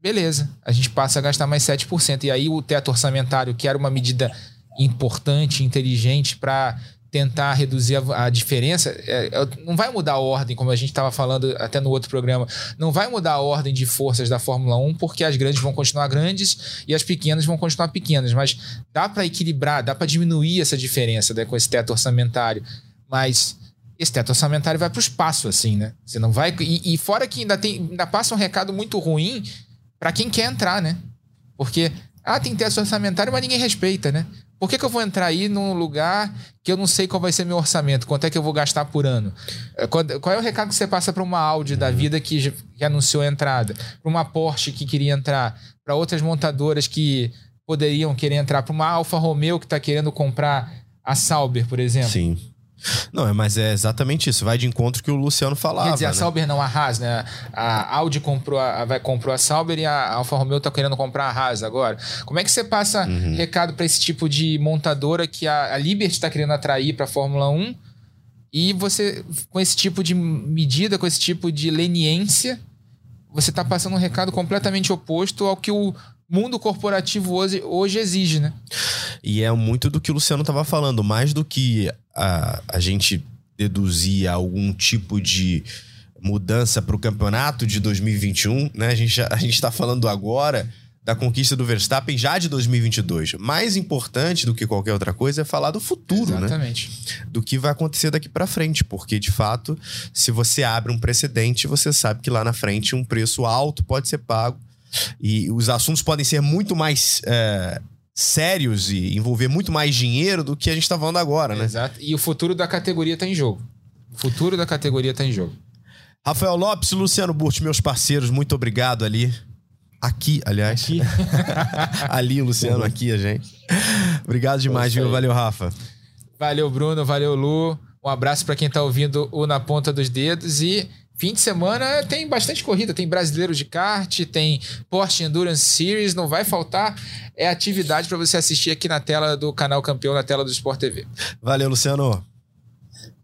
beleza, a gente passa a gastar mais 7%. E aí o teto orçamentário, que era uma medida importante, inteligente para tentar reduzir a, a diferença, é, é, não vai mudar a ordem, como a gente estava falando até no outro programa, não vai mudar a ordem de forças da Fórmula 1, porque as grandes vão continuar grandes e as pequenas vão continuar pequenas, mas dá para equilibrar, dá para diminuir essa diferença né, com esse teto orçamentário, mas esse teto orçamentário vai para o espaço, assim, né? Você não vai. E, e, fora que ainda, tem, ainda passa um recado muito ruim para quem quer entrar, né? Porque, ah, tem teto orçamentário, mas ninguém respeita, né? Por que, que, eu vou entrar aí num lugar que eu não sei qual vai ser meu orçamento? Quanto é que eu vou gastar por ano? É, qual é o recado que você passa para uma Audi da vida que, que anunciou a entrada? Para uma Porsche que queria entrar? Para outras montadoras que poderiam querer entrar? Para uma Alfa Romeo que está querendo comprar a Sauber, por exemplo? Sim. Não, é, mas é exatamente isso. Vai de encontro que o Luciano falava. Quer dizer, a né? Sauber não, a Haas, né? A Audi comprou a, vai, comprou a Sauber e a Alfa Romeo tá querendo comprar a Haas agora. Como é que você passa uhum. recado para esse tipo de montadora que a, a Liberty está querendo atrair para a Fórmula 1 e você, com esse tipo de medida, com esse tipo de leniência, você está passando um recado completamente oposto ao que o mundo corporativo hoje, hoje exige, né? E é muito do que o Luciano estava falando, mais do que a, a gente deduzir algum tipo de mudança para o campeonato de 2021, né? A gente a gente está falando agora da conquista do Verstappen já de 2022. Mais importante do que qualquer outra coisa é falar do futuro, né? Exatamente. né? Do que vai acontecer daqui para frente, porque de fato, se você abre um precedente, você sabe que lá na frente um preço alto pode ser pago e os assuntos podem ser muito mais é, sérios e envolver muito mais dinheiro do que a gente está falando agora, né? Exato. E o futuro da categoria está em jogo. O futuro da categoria está em jogo. Rafael Lopes, Luciano Burti, meus parceiros, muito obrigado ali. Aqui, aliás. Aqui. ali, Luciano, aqui a gente. Obrigado demais, viu? Valeu, Rafa. Valeu, Bruno. Valeu, Lu. Um abraço para quem está ouvindo o Na Ponta dos Dedos e Fim de semana tem bastante corrida, tem brasileiro de kart, tem Porsche Endurance Series, não vai faltar é atividade para você assistir aqui na tela do canal Campeão, na tela do Sport TV. Valeu, Luciano.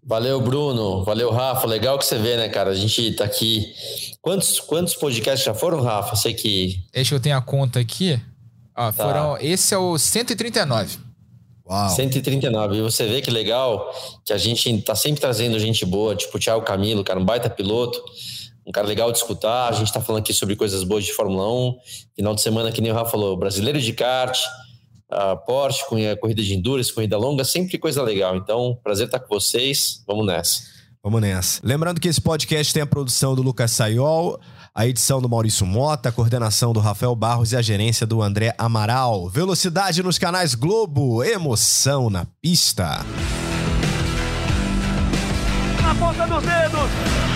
Valeu, Bruno. Valeu, Rafa. Legal que você vê, né, cara? A gente tá aqui. Quantos, quantos podcasts já foram, Rafa? Sei que. Deixa eu ter a conta aqui. Ó, tá. foram. Esse é o 139. Uau. 139. E você vê que legal que a gente tá sempre trazendo gente boa, tipo o Thiago Camilo, cara, um baita piloto, um cara legal de escutar. A gente tá falando aqui sobre coisas boas de Fórmula 1. Final de semana, que nem o Rafa falou, brasileiro de kart, a Porsche, com a corrida de endurance, corrida longa, sempre coisa legal. Então, prazer estar com vocês. Vamos nessa. Vamos nessa. Lembrando que esse podcast tem a produção do Lucas Sayol a edição do Maurício Mota, a coordenação do Rafael Barros e a gerência do André Amaral. Velocidade nos canais Globo, emoção na pista. Na ponta dos dedos.